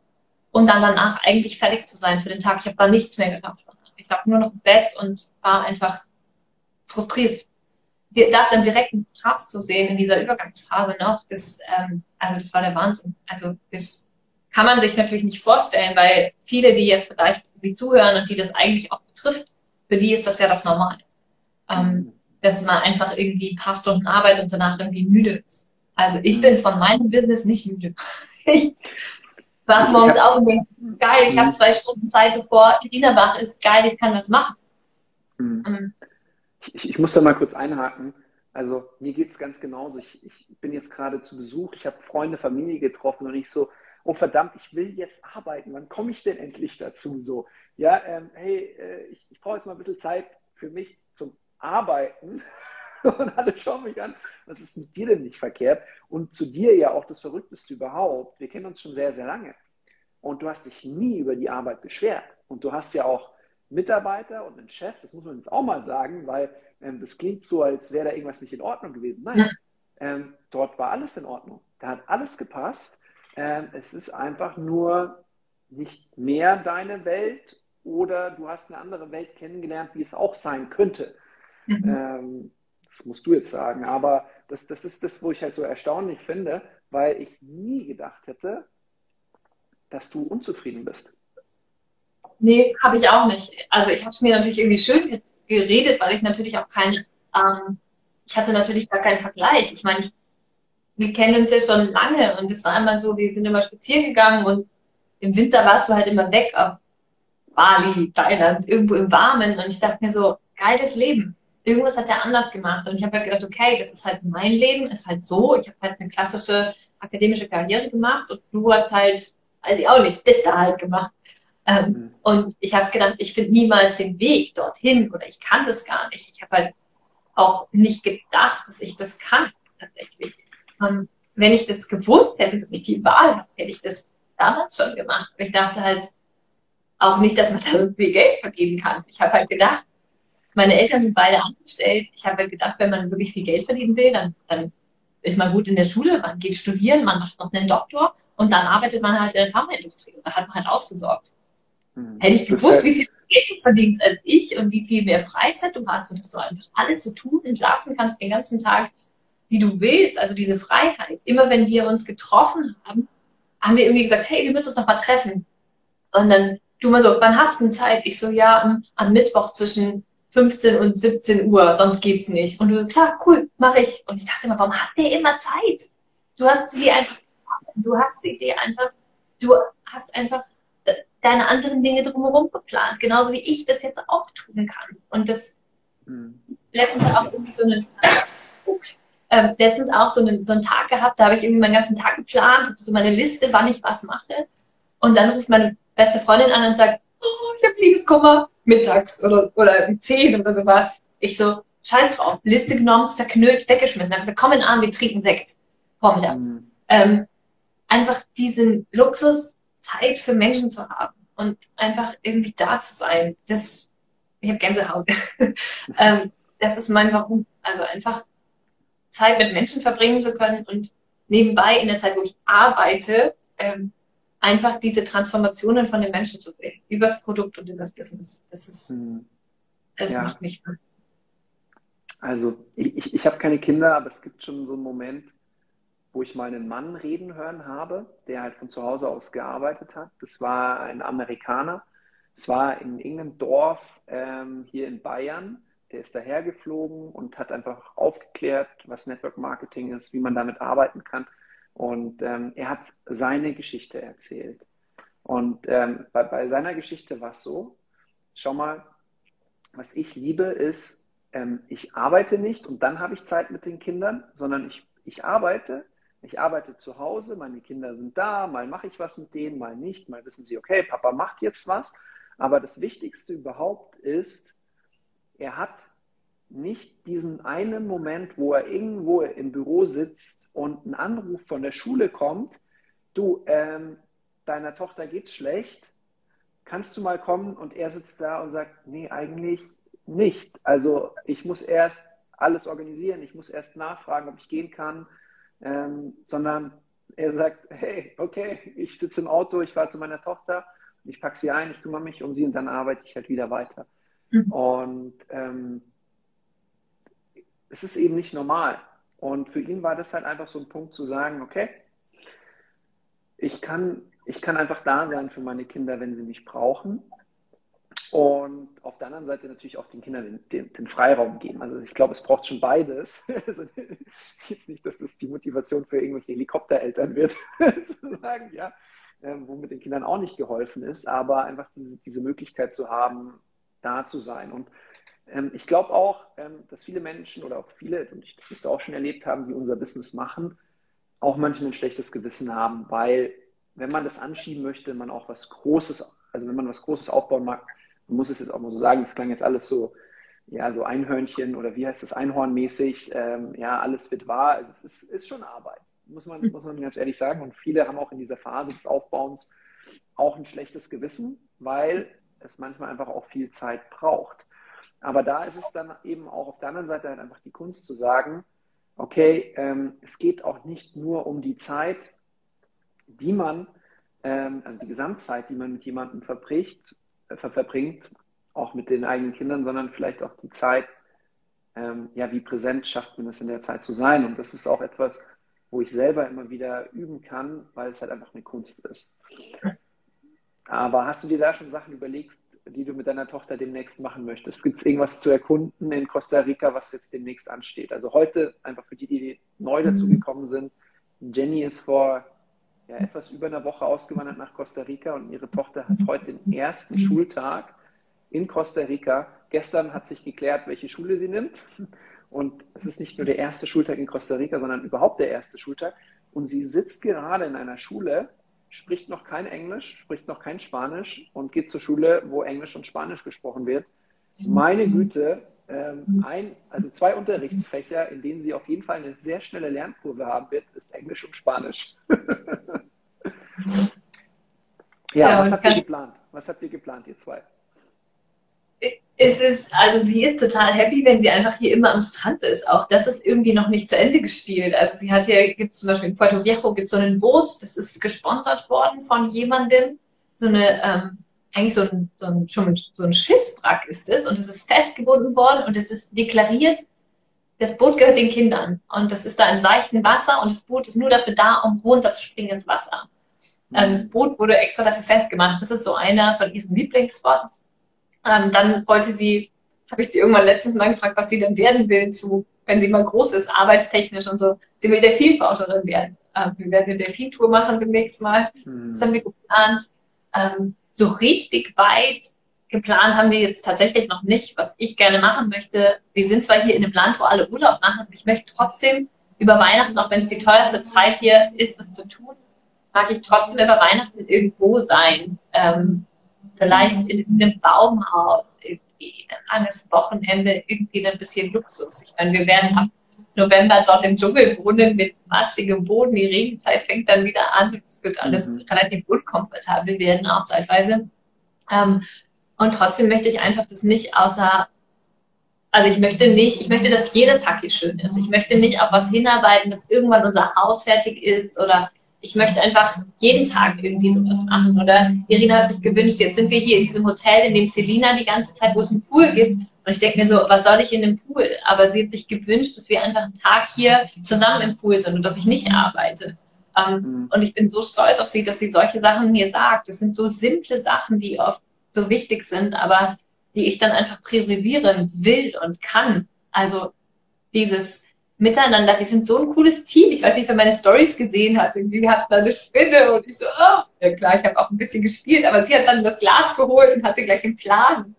und dann danach eigentlich fertig zu sein für den Tag. Ich habe da nichts mehr geschafft. Ich lag nur noch im Bett und war einfach frustriert. Das im direkten Kontrast zu sehen in dieser Übergangsphase noch, das, ähm, also das war der Wahnsinn. Also das kann man sich natürlich nicht vorstellen, weil viele, die jetzt vielleicht irgendwie zuhören und die das eigentlich auch betrifft, für die ist das ja das Normale. Ähm, dass man einfach irgendwie ein paar Stunden arbeitet und danach irgendwie müde ist. Also ich bin von meinem Business nicht müde. Ich wach morgens auf und denke, geil, ich habe mhm. zwei Stunden Zeit, bevor Irina wach ist. Geil, ich kann das machen. Mhm. Ähm. Ich, ich, muss da mal kurz einhaken. Also mir geht es ganz genauso. Ich, ich bin jetzt gerade zu Besuch, ich habe Freunde, Familie getroffen und ich so, oh verdammt, ich will jetzt arbeiten. Wann komme ich denn endlich dazu? So, ja, ähm, hey, äh, ich, ich brauche jetzt mal ein bisschen Zeit für mich zum Arbeiten. Und alle schauen mich an, was ist mit dir denn nicht verkehrt? Und zu dir ja auch das Verrückteste überhaupt. Wir kennen uns schon sehr, sehr lange. Und du hast dich nie über die Arbeit beschwert. Und du hast ja auch Mitarbeiter und einen Chef, das muss man jetzt auch mal sagen, weil ähm, das klingt so, als wäre da irgendwas nicht in Ordnung gewesen. Nein, ähm, dort war alles in Ordnung. Da hat alles gepasst. Ähm, es ist einfach nur nicht mehr deine Welt oder du hast eine andere Welt kennengelernt, wie es auch sein könnte. Mhm. Das musst du jetzt sagen, aber das, das ist das, wo ich halt so erstaunlich finde, weil ich nie gedacht hätte, dass du unzufrieden bist. Nee, habe ich auch nicht. Also ich habe es mir natürlich irgendwie schön geredet, weil ich natürlich auch keinen, ähm, ich hatte natürlich gar keinen Vergleich. Ich meine, wir kennen uns ja schon lange und es war immer so, wir sind immer spazieren gegangen und im Winter warst du halt immer weg auf Bali, Thailand, irgendwo im Warmen und ich dachte mir so, geiles Leben irgendwas hat er anders gemacht. Und ich habe halt gedacht, okay, das ist halt mein Leben, ist halt so. Ich habe halt eine klassische akademische Karriere gemacht und du hast halt, also ich auch nicht, bist da halt gemacht. Ähm, mhm. Und ich habe gedacht, ich finde niemals den Weg dorthin oder ich kann das gar nicht. Ich habe halt auch nicht gedacht, dass ich das kann, tatsächlich. Ähm, wenn ich das gewusst hätte, dass ich die Wahl habe, hätte ich das damals schon gemacht. Aber ich dachte halt auch nicht, dass man da irgendwie Geld verdienen kann. Ich habe halt gedacht, meine Eltern sind beide angestellt. Ich habe gedacht, wenn man wirklich viel Geld verdienen will, dann, dann ist man gut in der Schule, man geht studieren, man macht noch einen Doktor und dann arbeitet man halt in der Pharmaindustrie. Und da hat man halt ausgesorgt. Mhm. Hätte ich gewusst, wie viel Geld du verdienst als ich und wie viel mehr Freizeit du hast und dass du einfach alles so tun und lassen kannst den ganzen Tag, wie du willst, also diese Freiheit. Immer wenn wir uns getroffen haben, haben wir irgendwie gesagt, hey, wir müssen uns noch mal treffen. Und dann du mal so, wann hast du denn Zeit? Ich so, ja, am Mittwoch zwischen 15 und 17 Uhr, sonst geht's nicht. Und du so, klar, cool, mache ich. Und ich dachte immer, warum hat der immer Zeit? Du hast sie einfach, du hast sie dir einfach, du hast einfach deine anderen Dinge drumherum geplant, genauso wie ich das jetzt auch tun kann. Und das mhm. letztens auch irgendwie so eine, äh, letztens auch so, eine, so einen Tag gehabt, da habe ich irgendwie meinen ganzen Tag geplant, hatte so meine Liste, wann ich was mache. Und dann ruft meine beste Freundin an und sagt, oh, ich habe Liebeskummer, mittags oder, oder um 10 oder sowas. Ich so, scheiß drauf, Liste genommen, zerknüllt, weggeschmissen. Dann gesagt, komm in den Arm, wir trinken Sekt vormittags. Mhm. Ähm, einfach diesen Luxus, Zeit für Menschen zu haben und einfach irgendwie da zu sein. Das, ich habe Gänsehaut. ähm, das ist mein Warum. Also einfach Zeit mit Menschen verbringen zu können und nebenbei in der Zeit, wo ich arbeite, ähm, einfach diese Transformationen von den Menschen zu sehen, übers Produkt und übers Business. Das ist, hm. das ja. macht mich. Also ich, ich, habe keine Kinder, aber es gibt schon so einen Moment, wo ich meinen Mann reden hören habe, der halt von zu Hause aus gearbeitet hat. Das war ein Amerikaner. Es war in irgendeinem Dorf ähm, hier in Bayern. Der ist dahergeflogen und hat einfach aufgeklärt, was Network Marketing ist, wie man damit arbeiten kann. Und ähm, er hat seine Geschichte erzählt. Und ähm, bei, bei, seiner Geschichte war es so, schau mal, was ich liebe ist, ähm, ich arbeite nicht und dann habe ich Zeit mit den Kindern, sondern ich, ich arbeite, ich arbeite zu Hause, meine Kinder sind da, mal mache ich was mit denen, mal nicht, mal wissen sie, okay, Papa macht jetzt was. Aber das Wichtigste überhaupt ist, er hat nicht diesen einen Moment, wo er irgendwo im Büro sitzt und ein Anruf von der Schule kommt, du, ähm, deiner Tochter geht's schlecht, kannst du mal kommen? Und er sitzt da und sagt, nee, eigentlich nicht. Also ich muss erst alles organisieren, ich muss erst nachfragen, ob ich gehen kann, ähm, sondern er sagt, hey, okay, ich sitze im Auto, ich fahre zu meiner Tochter, ich packe sie ein, ich kümmere mich um sie und dann arbeite ich halt wieder weiter. Mhm. Und ähm, es ist eben nicht normal. Und für ihn war das halt einfach so ein Punkt zu sagen, okay, ich kann, ich kann einfach da sein für meine Kinder, wenn sie mich brauchen. Und auf der anderen Seite natürlich auch den Kindern den, den, den Freiraum geben. Also ich glaube, es braucht schon beides. Also jetzt nicht, dass das die Motivation für irgendwelche Helikoptereltern wird, zu sagen, ja, ähm, wo mit den Kindern auch nicht geholfen ist, aber einfach diese, diese Möglichkeit zu haben, da zu sein. Und ich glaube auch, ähm, dass viele Menschen oder auch viele, und ich, das wirst du auch schon erlebt haben, die unser Business machen, auch manchmal ein schlechtes Gewissen haben, weil wenn man das anschieben möchte, man auch was Großes, also wenn man was Großes aufbauen mag, man muss es jetzt auch mal so sagen, das klang jetzt alles so, ja, so Einhörnchen oder wie heißt das, Einhornmäßig, ähm, ja, alles wird wahr. Also es ist, ist schon Arbeit, muss man, muss man ganz ehrlich sagen. Und viele haben auch in dieser Phase des Aufbauens auch ein schlechtes Gewissen, weil es manchmal einfach auch viel Zeit braucht. Aber da ist es dann eben auch auf der anderen Seite halt einfach die Kunst zu sagen, okay, ähm, es geht auch nicht nur um die Zeit, die man, ähm, also die Gesamtzeit, die man mit jemandem verbricht, äh, verbringt, auch mit den eigenen Kindern, sondern vielleicht auch die Zeit, ähm, ja, wie präsent schafft man es in der Zeit zu sein. Und das ist auch etwas, wo ich selber immer wieder üben kann, weil es halt einfach eine Kunst ist. Aber hast du dir da schon Sachen überlegt, die du mit deiner Tochter demnächst machen möchtest? Gibt es irgendwas zu erkunden in Costa Rica, was jetzt demnächst ansteht? Also heute, einfach für die, die neu mhm. dazugekommen sind, Jenny ist vor ja, etwas über einer Woche ausgewandert nach Costa Rica und ihre Tochter hat heute den ersten Schultag in Costa Rica. Gestern hat sich geklärt, welche Schule sie nimmt. Und es ist nicht nur der erste Schultag in Costa Rica, sondern überhaupt der erste Schultag. Und sie sitzt gerade in einer Schule, spricht noch kein Englisch, spricht noch kein Spanisch und geht zur Schule, wo Englisch und Spanisch gesprochen wird. Meine Güte, ähm, ein, also zwei Unterrichtsfächer, in denen sie auf jeden Fall eine sehr schnelle Lernkurve haben wird, ist Englisch und Spanisch. ja, ja, was habt ihr geplant? Was habt ihr geplant, ihr zwei? Es ist, also sie ist total happy, wenn sie einfach hier immer am Strand ist. Auch das ist irgendwie noch nicht zu Ende gespielt. Also sie hat hier, gibt zum Beispiel in Puerto Viejo gibt so ein Boot, das ist gesponsert worden von jemandem. So eine, ähm, eigentlich so ein, so ein, schon so ein Schiffswrack ist es und es ist festgebunden worden und es ist deklariert, das Boot gehört den Kindern und das ist da in seichten Wasser und das Boot ist nur dafür da, um runterzuspringen ins Wasser. Ähm, das Boot wurde extra dafür festgemacht. Das ist so einer von ihren Lieblingsspots. Ähm, dann wollte sie, habe ich sie irgendwann letztens mal gefragt, was sie denn werden will, zu, wenn sie mal groß ist, arbeitstechnisch und so. Sie will Delfinforscherin werden. Ähm, wir werden eine Delfintour machen demnächst mal. Mhm. Das haben wir geplant. Ähm, so richtig weit geplant haben wir jetzt tatsächlich noch nicht, was ich gerne machen möchte. Wir sind zwar hier in einem Land, wo alle Urlaub machen, ich möchte trotzdem über Weihnachten, auch wenn es die teuerste Zeit hier ist, was zu tun, mag ich trotzdem über Weihnachten irgendwo sein. Ähm, vielleicht in, in einem Baumhaus, irgendwie ein langes Wochenende, irgendwie ein bisschen Luxus. Ich meine, wir werden ab November dort im Dschungel wohnen mit matschigem Boden. Die Regenzeit fängt dann wieder an. Es wird alles mhm. relativ unkomfortabel werden, auch zeitweise. Ähm, und trotzdem möchte ich einfach das nicht außer, also ich möchte nicht, ich möchte, dass jeder Tag hier schön ist. Ich möchte nicht auf was hinarbeiten, dass irgendwann unser Haus fertig ist oder ich möchte einfach jeden Tag irgendwie sowas machen. Oder Irina hat sich gewünscht, jetzt sind wir hier in diesem Hotel, in dem Selina die ganze Zeit, wo es einen Pool gibt, Und ich denke mir so, was soll ich in dem Pool? Aber sie hat sich gewünscht, dass wir einfach einen Tag hier zusammen im Pool sind und dass ich nicht arbeite. Ähm, mhm. Und ich bin so stolz auf sie, dass sie solche Sachen mir sagt. Das sind so simple Sachen, die oft so wichtig sind, aber die ich dann einfach priorisieren will und kann. Also dieses Miteinander, wir sind so ein cooles Team. Ich weiß nicht, wer meine Stories gesehen hat. Irgendwie hat man eine Spinne und ich so, oh, ja klar, ich habe auch ein bisschen gespielt, aber sie hat dann das Glas geholt und hatte gleich einen Plan.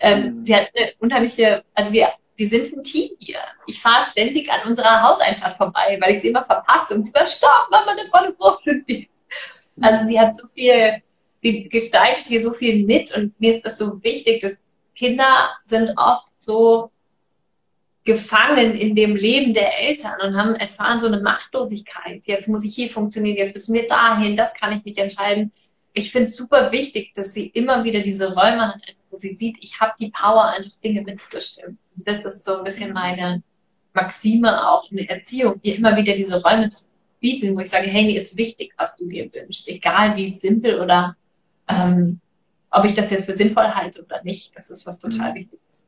Ähm, mhm. Sie hat eine unheimliche, also wir, wir sind ein Team hier. Ich fahre ständig an unserer Hauseinfahrt vorbei, weil ich sie immer verpasse und sie war, stopp, Mama, eine volle Brot. Also sie hat so viel, sie gestaltet hier so viel mit und mir ist das so wichtig, dass Kinder sind oft so gefangen in dem Leben der Eltern und haben erfahren so eine Machtlosigkeit. Jetzt muss ich hier funktionieren, jetzt müssen wir dahin, das kann ich nicht entscheiden. Ich finde es super wichtig, dass sie immer wieder diese Räume hat, wo sie sieht, ich habe die Power, einfach Dinge mitzubestimmen. Das ist so ein bisschen meine Maxime auch in der Erziehung, ihr immer wieder diese Räume zu bieten, wo ich sage, hey, mir ist wichtig, was du dir wünschst, egal wie simpel oder ähm, ob ich das jetzt für sinnvoll halte oder nicht. Das ist was total mhm. Wichtiges.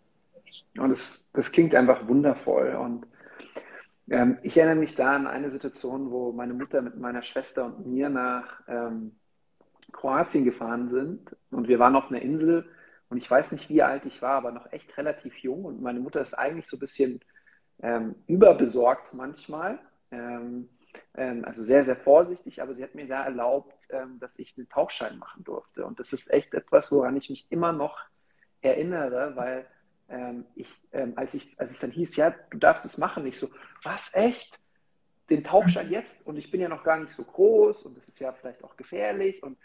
Und das, das klingt einfach wundervoll. Und ähm, ich erinnere mich da an eine Situation, wo meine Mutter mit meiner Schwester und mir nach ähm, Kroatien gefahren sind. Und wir waren auf einer Insel. Und ich weiß nicht, wie alt ich war, aber noch echt relativ jung. Und meine Mutter ist eigentlich so ein bisschen ähm, überbesorgt manchmal. Ähm, ähm, also sehr, sehr vorsichtig, aber sie hat mir da erlaubt, ähm, dass ich einen Tauchschein machen durfte. Und das ist echt etwas, woran ich mich immer noch erinnere, weil ähm, ich, ähm, als, ich, als es dann hieß, ja, du darfst es machen, ich so, was, echt? Den Tauchschein mhm. jetzt? Und ich bin ja noch gar nicht so groß und das ist ja vielleicht auch gefährlich und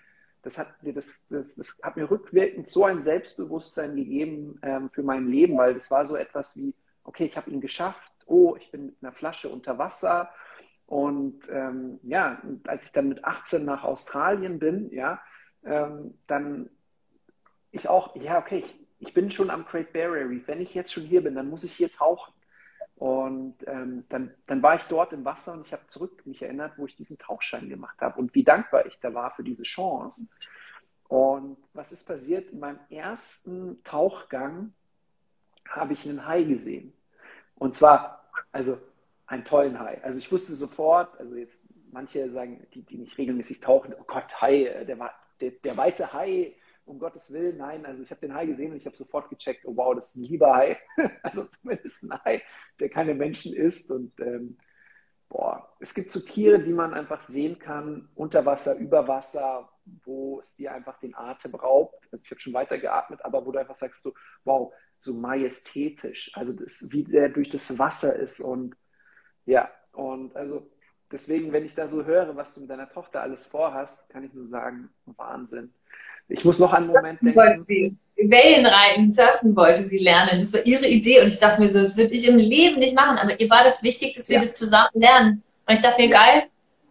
das hat mir, das, das, das hat mir rückwirkend so ein Selbstbewusstsein gegeben ähm, für mein Leben, weil das war so etwas wie, okay, ich habe ihn geschafft, oh, ich bin mit einer Flasche unter Wasser und ähm, ja, als ich dann mit 18 nach Australien bin, ja, ähm, dann ich auch, ja, okay, ich, ich bin schon am Great Barrier Reef. Wenn ich jetzt schon hier bin, dann muss ich hier tauchen. Und ähm, dann, dann war ich dort im Wasser und ich habe zurück mich erinnert, wo ich diesen Tauchschein gemacht habe und wie dankbar ich da war für diese Chance. Und was ist passiert? In meinem ersten Tauchgang habe ich einen Hai gesehen. Und zwar, also einen tollen Hai. Also ich wusste sofort, also jetzt manche sagen, die, die nicht regelmäßig tauchen, oh Gott, Hai, äh, der, der, der weiße Hai, um Gottes Willen, nein. Also ich habe den Hai gesehen und ich habe sofort gecheckt, oh wow, das ist ein lieber Hai. also zumindest ein Hai, der keine Menschen isst. Und ähm, boah, es gibt so Tiere, die man einfach sehen kann, unter Wasser, über Wasser, wo es dir einfach den Atem raubt. Also ich habe schon weiter geatmet, aber wo du einfach sagst, so, wow, so majestätisch. Also das, wie der durch das Wasser ist und ja, und also deswegen, wenn ich da so höre, was du mit deiner Tochter alles vorhast, kann ich nur sagen, Wahnsinn. Ich muss noch einen Moment denken. Wollte sie Wellenreiten, surfen wollte sie lernen. Das war ihre Idee und ich dachte mir so, das würde ich im Leben nicht machen, aber ihr war das wichtig, dass wir ja. das zusammen lernen. Und ich dachte mir, ja. geil,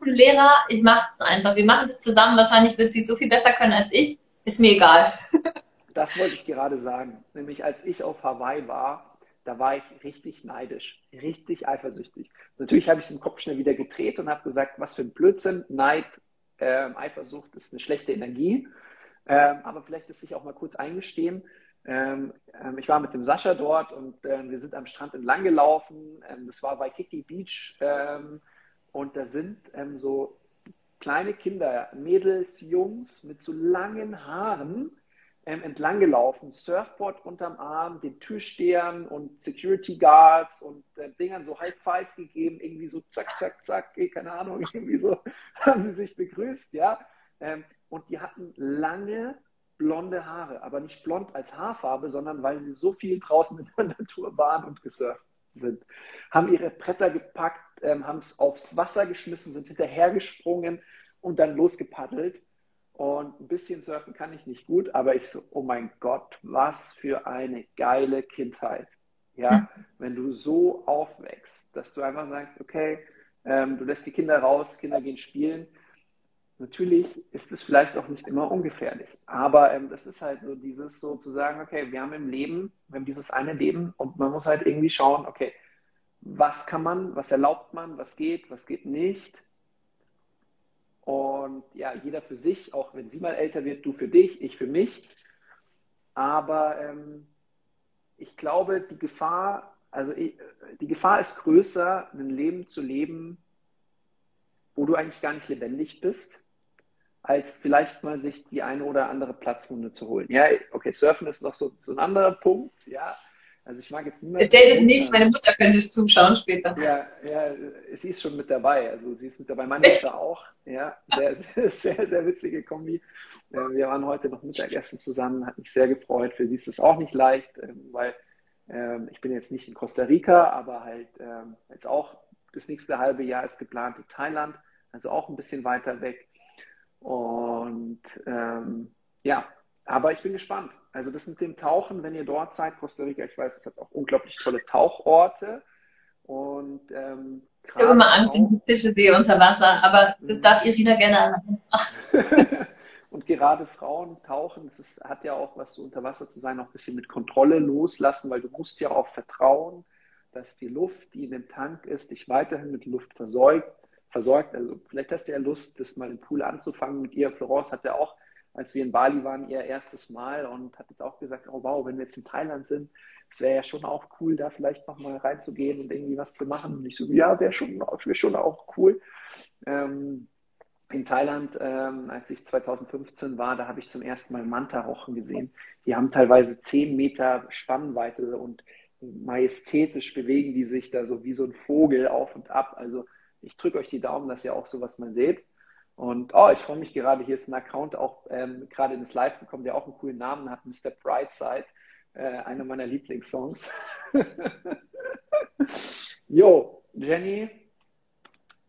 Lehrer, ich mache es einfach. Wir machen das zusammen. Wahrscheinlich wird sie so viel besser können als ich. Ist mir egal. Das wollte ich gerade sagen. Nämlich als ich auf Hawaii war, da war ich richtig neidisch, richtig eifersüchtig. Natürlich habe ich es im Kopf schnell wieder gedreht und habe gesagt, was für ein Blödsinn, Neid, äh, Eifersucht ist eine schlechte Energie. Ähm, aber vielleicht ist sich auch mal kurz eingestehen. Ähm, ähm, ich war mit dem Sascha dort und ähm, wir sind am Strand entlang gelaufen. Ähm, das war bei Kiki Beach ähm, und da sind so kleine Kinder, Mädels, Jungs mit so langen Haaren ähm, entlang gelaufen, Surfboard unterm Arm, den Türstehern und Security Guards und äh, Dingern so High Five gegeben, irgendwie so zack, zack, zack, eh, keine Ahnung, irgendwie so haben sie sich begrüßt, ja. Ähm, und die hatten lange blonde Haare, aber nicht blond als Haarfarbe, sondern weil sie so viel draußen in der Natur waren und gesurft sind. Haben ihre Bretter gepackt, ähm, haben es aufs Wasser geschmissen, sind hinterhergesprungen und dann losgepaddelt. Und ein bisschen surfen kann ich nicht gut, aber ich so, oh mein Gott, was für eine geile Kindheit. Ja, mhm. wenn du so aufwächst, dass du einfach sagst, okay, ähm, du lässt die Kinder raus, Kinder gehen spielen. Natürlich ist es vielleicht auch nicht immer ungefährlich, aber ähm, das ist halt so dieses so zu sagen, okay, wir haben im Leben, wir haben dieses eine Leben und man muss halt irgendwie schauen, okay, was kann man, was erlaubt man, was geht, was geht nicht und ja, jeder für sich, auch wenn sie mal älter wird, du für dich, ich für mich. Aber ähm, ich glaube, die Gefahr, also ich, die Gefahr ist größer, ein Leben zu leben, wo du eigentlich gar nicht lebendig bist, als vielleicht mal sich die eine oder andere Platzwunde zu holen. Ja, okay, Surfen ist noch so, so ein anderer Punkt, ja. Also ich mag jetzt niemanden. Erzähl es nicht, meine Mutter könnte zuschauen später. Ja, ja, sie ist schon mit dabei. Also sie ist mit dabei. Meine Mutter auch. Ja, sehr, sehr, sehr, sehr witzige Kombi. Wir waren heute noch Mittagessen zusammen, hat mich sehr gefreut. Für sie ist es auch nicht leicht, ähm, weil ähm, ich bin jetzt nicht in Costa Rica, aber halt ähm, jetzt auch das nächste halbe Jahr ist geplant in Thailand, also auch ein bisschen weiter weg. Und ähm, ja, aber ich bin gespannt. Also das mit dem Tauchen, wenn ihr dort seid, Costa Rica, ich weiß, es hat auch unglaublich tolle Tauchorte. Und ähm, ich habe immer Angst, ich Fische sehe unter Wasser, aber das darf Irina gerne machen. und gerade Frauen tauchen, das ist, hat ja auch was so unter Wasser zu sein, auch ein bisschen mit Kontrolle loslassen, weil du musst ja auch vertrauen, dass die Luft, die in dem Tank ist, dich weiterhin mit Luft versorgt. Versorgt. Also vielleicht hast du ja Lust, das mal im Pool anzufangen mit ihr. Florence hat ja auch als wir in Bali waren, ihr erstes Mal und hat jetzt auch gesagt, oh wow, wenn wir jetzt in Thailand sind, es wäre ja schon auch cool, da vielleicht nochmal reinzugehen und irgendwie was zu machen. Und ich so, ja, wäre schon, wär schon auch cool. Ähm, in Thailand, ähm, als ich 2015 war, da habe ich zum ersten Mal Manta-Rochen gesehen. Die haben teilweise 10 Meter Spannweite und majestätisch bewegen die sich da so wie so ein Vogel auf und ab. Also ich drücke euch die Daumen, dass ihr auch sowas mal seht. Und oh, ich freue mich gerade, hier ist ein Account auch ähm, gerade in das Live gekommen, der auch einen coolen Namen hat, Mr. Brightside, äh, einer meiner Lieblingssongs. jo, Jenny,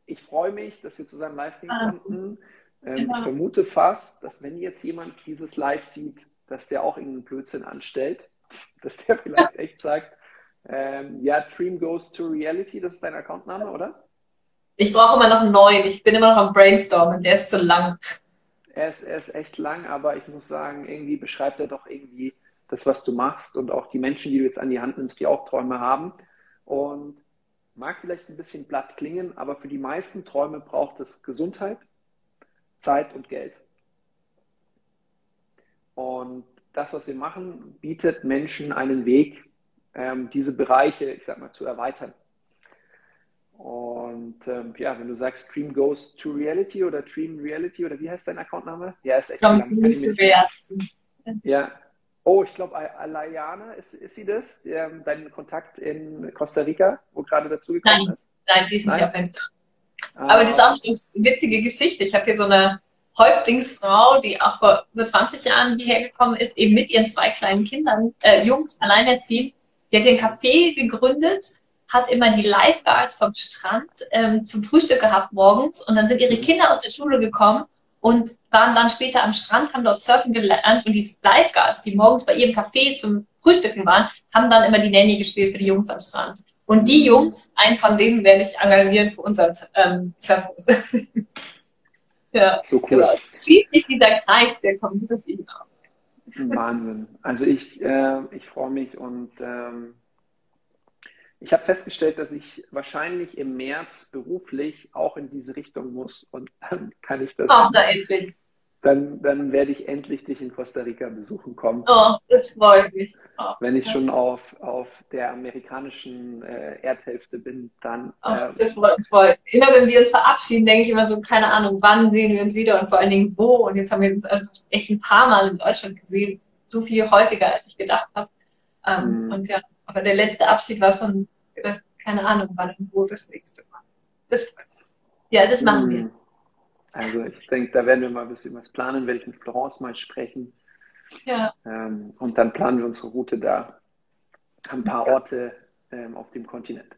ich freue mich, dass wir zusammen live gehen ah, konnten. Ähm, Ich vermute fast, dass wenn jetzt jemand dieses Live sieht, dass der auch irgendeinen Blödsinn anstellt, dass der vielleicht echt sagt, ähm, ja, Dream Goes to Reality, das ist dein Accountname, oder? Ich brauche immer noch einen neuen. Ich bin immer noch am Brainstormen. Der ist zu lang. Er ist, er ist echt lang, aber ich muss sagen, irgendwie beschreibt er doch irgendwie das, was du machst und auch die Menschen, die du jetzt an die Hand nimmst, die auch Träume haben. Und mag vielleicht ein bisschen platt klingen, aber für die meisten Träume braucht es Gesundheit, Zeit und Geld. Und das, was wir machen, bietet Menschen einen Weg, ähm, diese Bereiche, ich sag mal, zu erweitern. Und ähm, ja, wenn du sagst Dream Goes to Reality oder Dream Reality oder wie heißt dein Accountname? Ja, ist echt lang. Ja. Oh, ich glaube, Alayana, ist, ist sie das? Ähm, dein Kontakt in Costa Rica, wo gerade dazu gekommen ist? Nein, sie ist nicht auf Insta. Ah. Aber das ist auch eine witzige Geschichte. Ich habe hier so eine Häuptlingsfrau, die auch vor über 20 Jahren hierher gekommen ist, eben mit ihren zwei kleinen Kindern, äh, Jungs, alleinerziehend. Die hat hier ein Café gegründet hat immer die Lifeguards vom Strand ähm, zum Frühstück gehabt morgens und dann sind ihre mhm. Kinder aus der Schule gekommen und waren dann später am Strand, haben dort surfen gelernt und die Lifeguards, die morgens bei ihrem Café zum Frühstücken waren, haben dann immer die Nanny gespielt für die Jungs am Strand. Und die Jungs, einen von denen werde ich engagieren für unseren ähm, Surfkurs. ja, so cool. Genau. Schließlich dieser Kreis der Community. Wahnsinn. Also ich, äh, ich freue mich und ähm, ich habe festgestellt, dass ich wahrscheinlich im März beruflich auch in diese Richtung muss und dann kann ich das. Ach, da endlich. Dann, dann werde ich endlich dich in Costa Rica besuchen kommen. Oh, das freut mich. Oh, Wenn ich schon auf, auf der amerikanischen äh, Erdhälfte bin, dann. Oh, äh, das freut mich voll. Immer wenn wir uns verabschieden, denke ich immer so, keine Ahnung, wann sehen wir uns wieder und vor allen Dingen wo. Und jetzt haben wir uns echt ein paar Mal in Deutschland gesehen. So viel häufiger, als ich gedacht habe. Ähm, mm. Und ja, aber der letzte Abschied war schon keine Ahnung, wann und wo das nächste Mal. Das, ja, das machen wir. Hm. Also ich denke, da werden wir mal ein bisschen was planen, werde ich mit Florence mal sprechen. Ja. Ähm, und dann planen wir unsere Route da. Ein paar Orte ähm, auf dem Kontinent.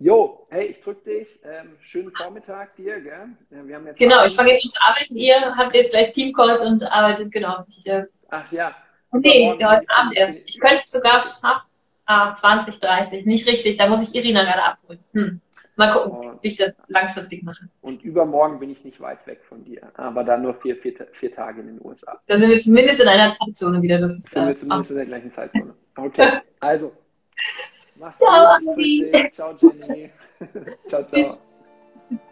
Jo, hey, ich drücke dich. Ähm, schönen Vormittag dir, gell? Wir haben jetzt genau, ich fange jetzt zu arbeiten. Ihr habt jetzt gleich Teamcalls und arbeitet, genau. Ich, äh, Ach ja. Nee, heute Abend erst. Ich könnte es sogar schaffen, Ah, 20, 30. Nicht richtig, da muss ich Irina gerade abholen. Hm. Mal gucken, wie ich das langfristig mache. Und übermorgen bin ich nicht weit weg von dir, aber dann nur vier, vier, vier Tage in den USA. Da sind wir zumindest in einer Zeitzone wieder. Das ist, sind wir zumindest auch. in der gleichen Zeitzone. Okay, also. Mach's ciao, gut. Ciao, Jenny. ciao, ciao.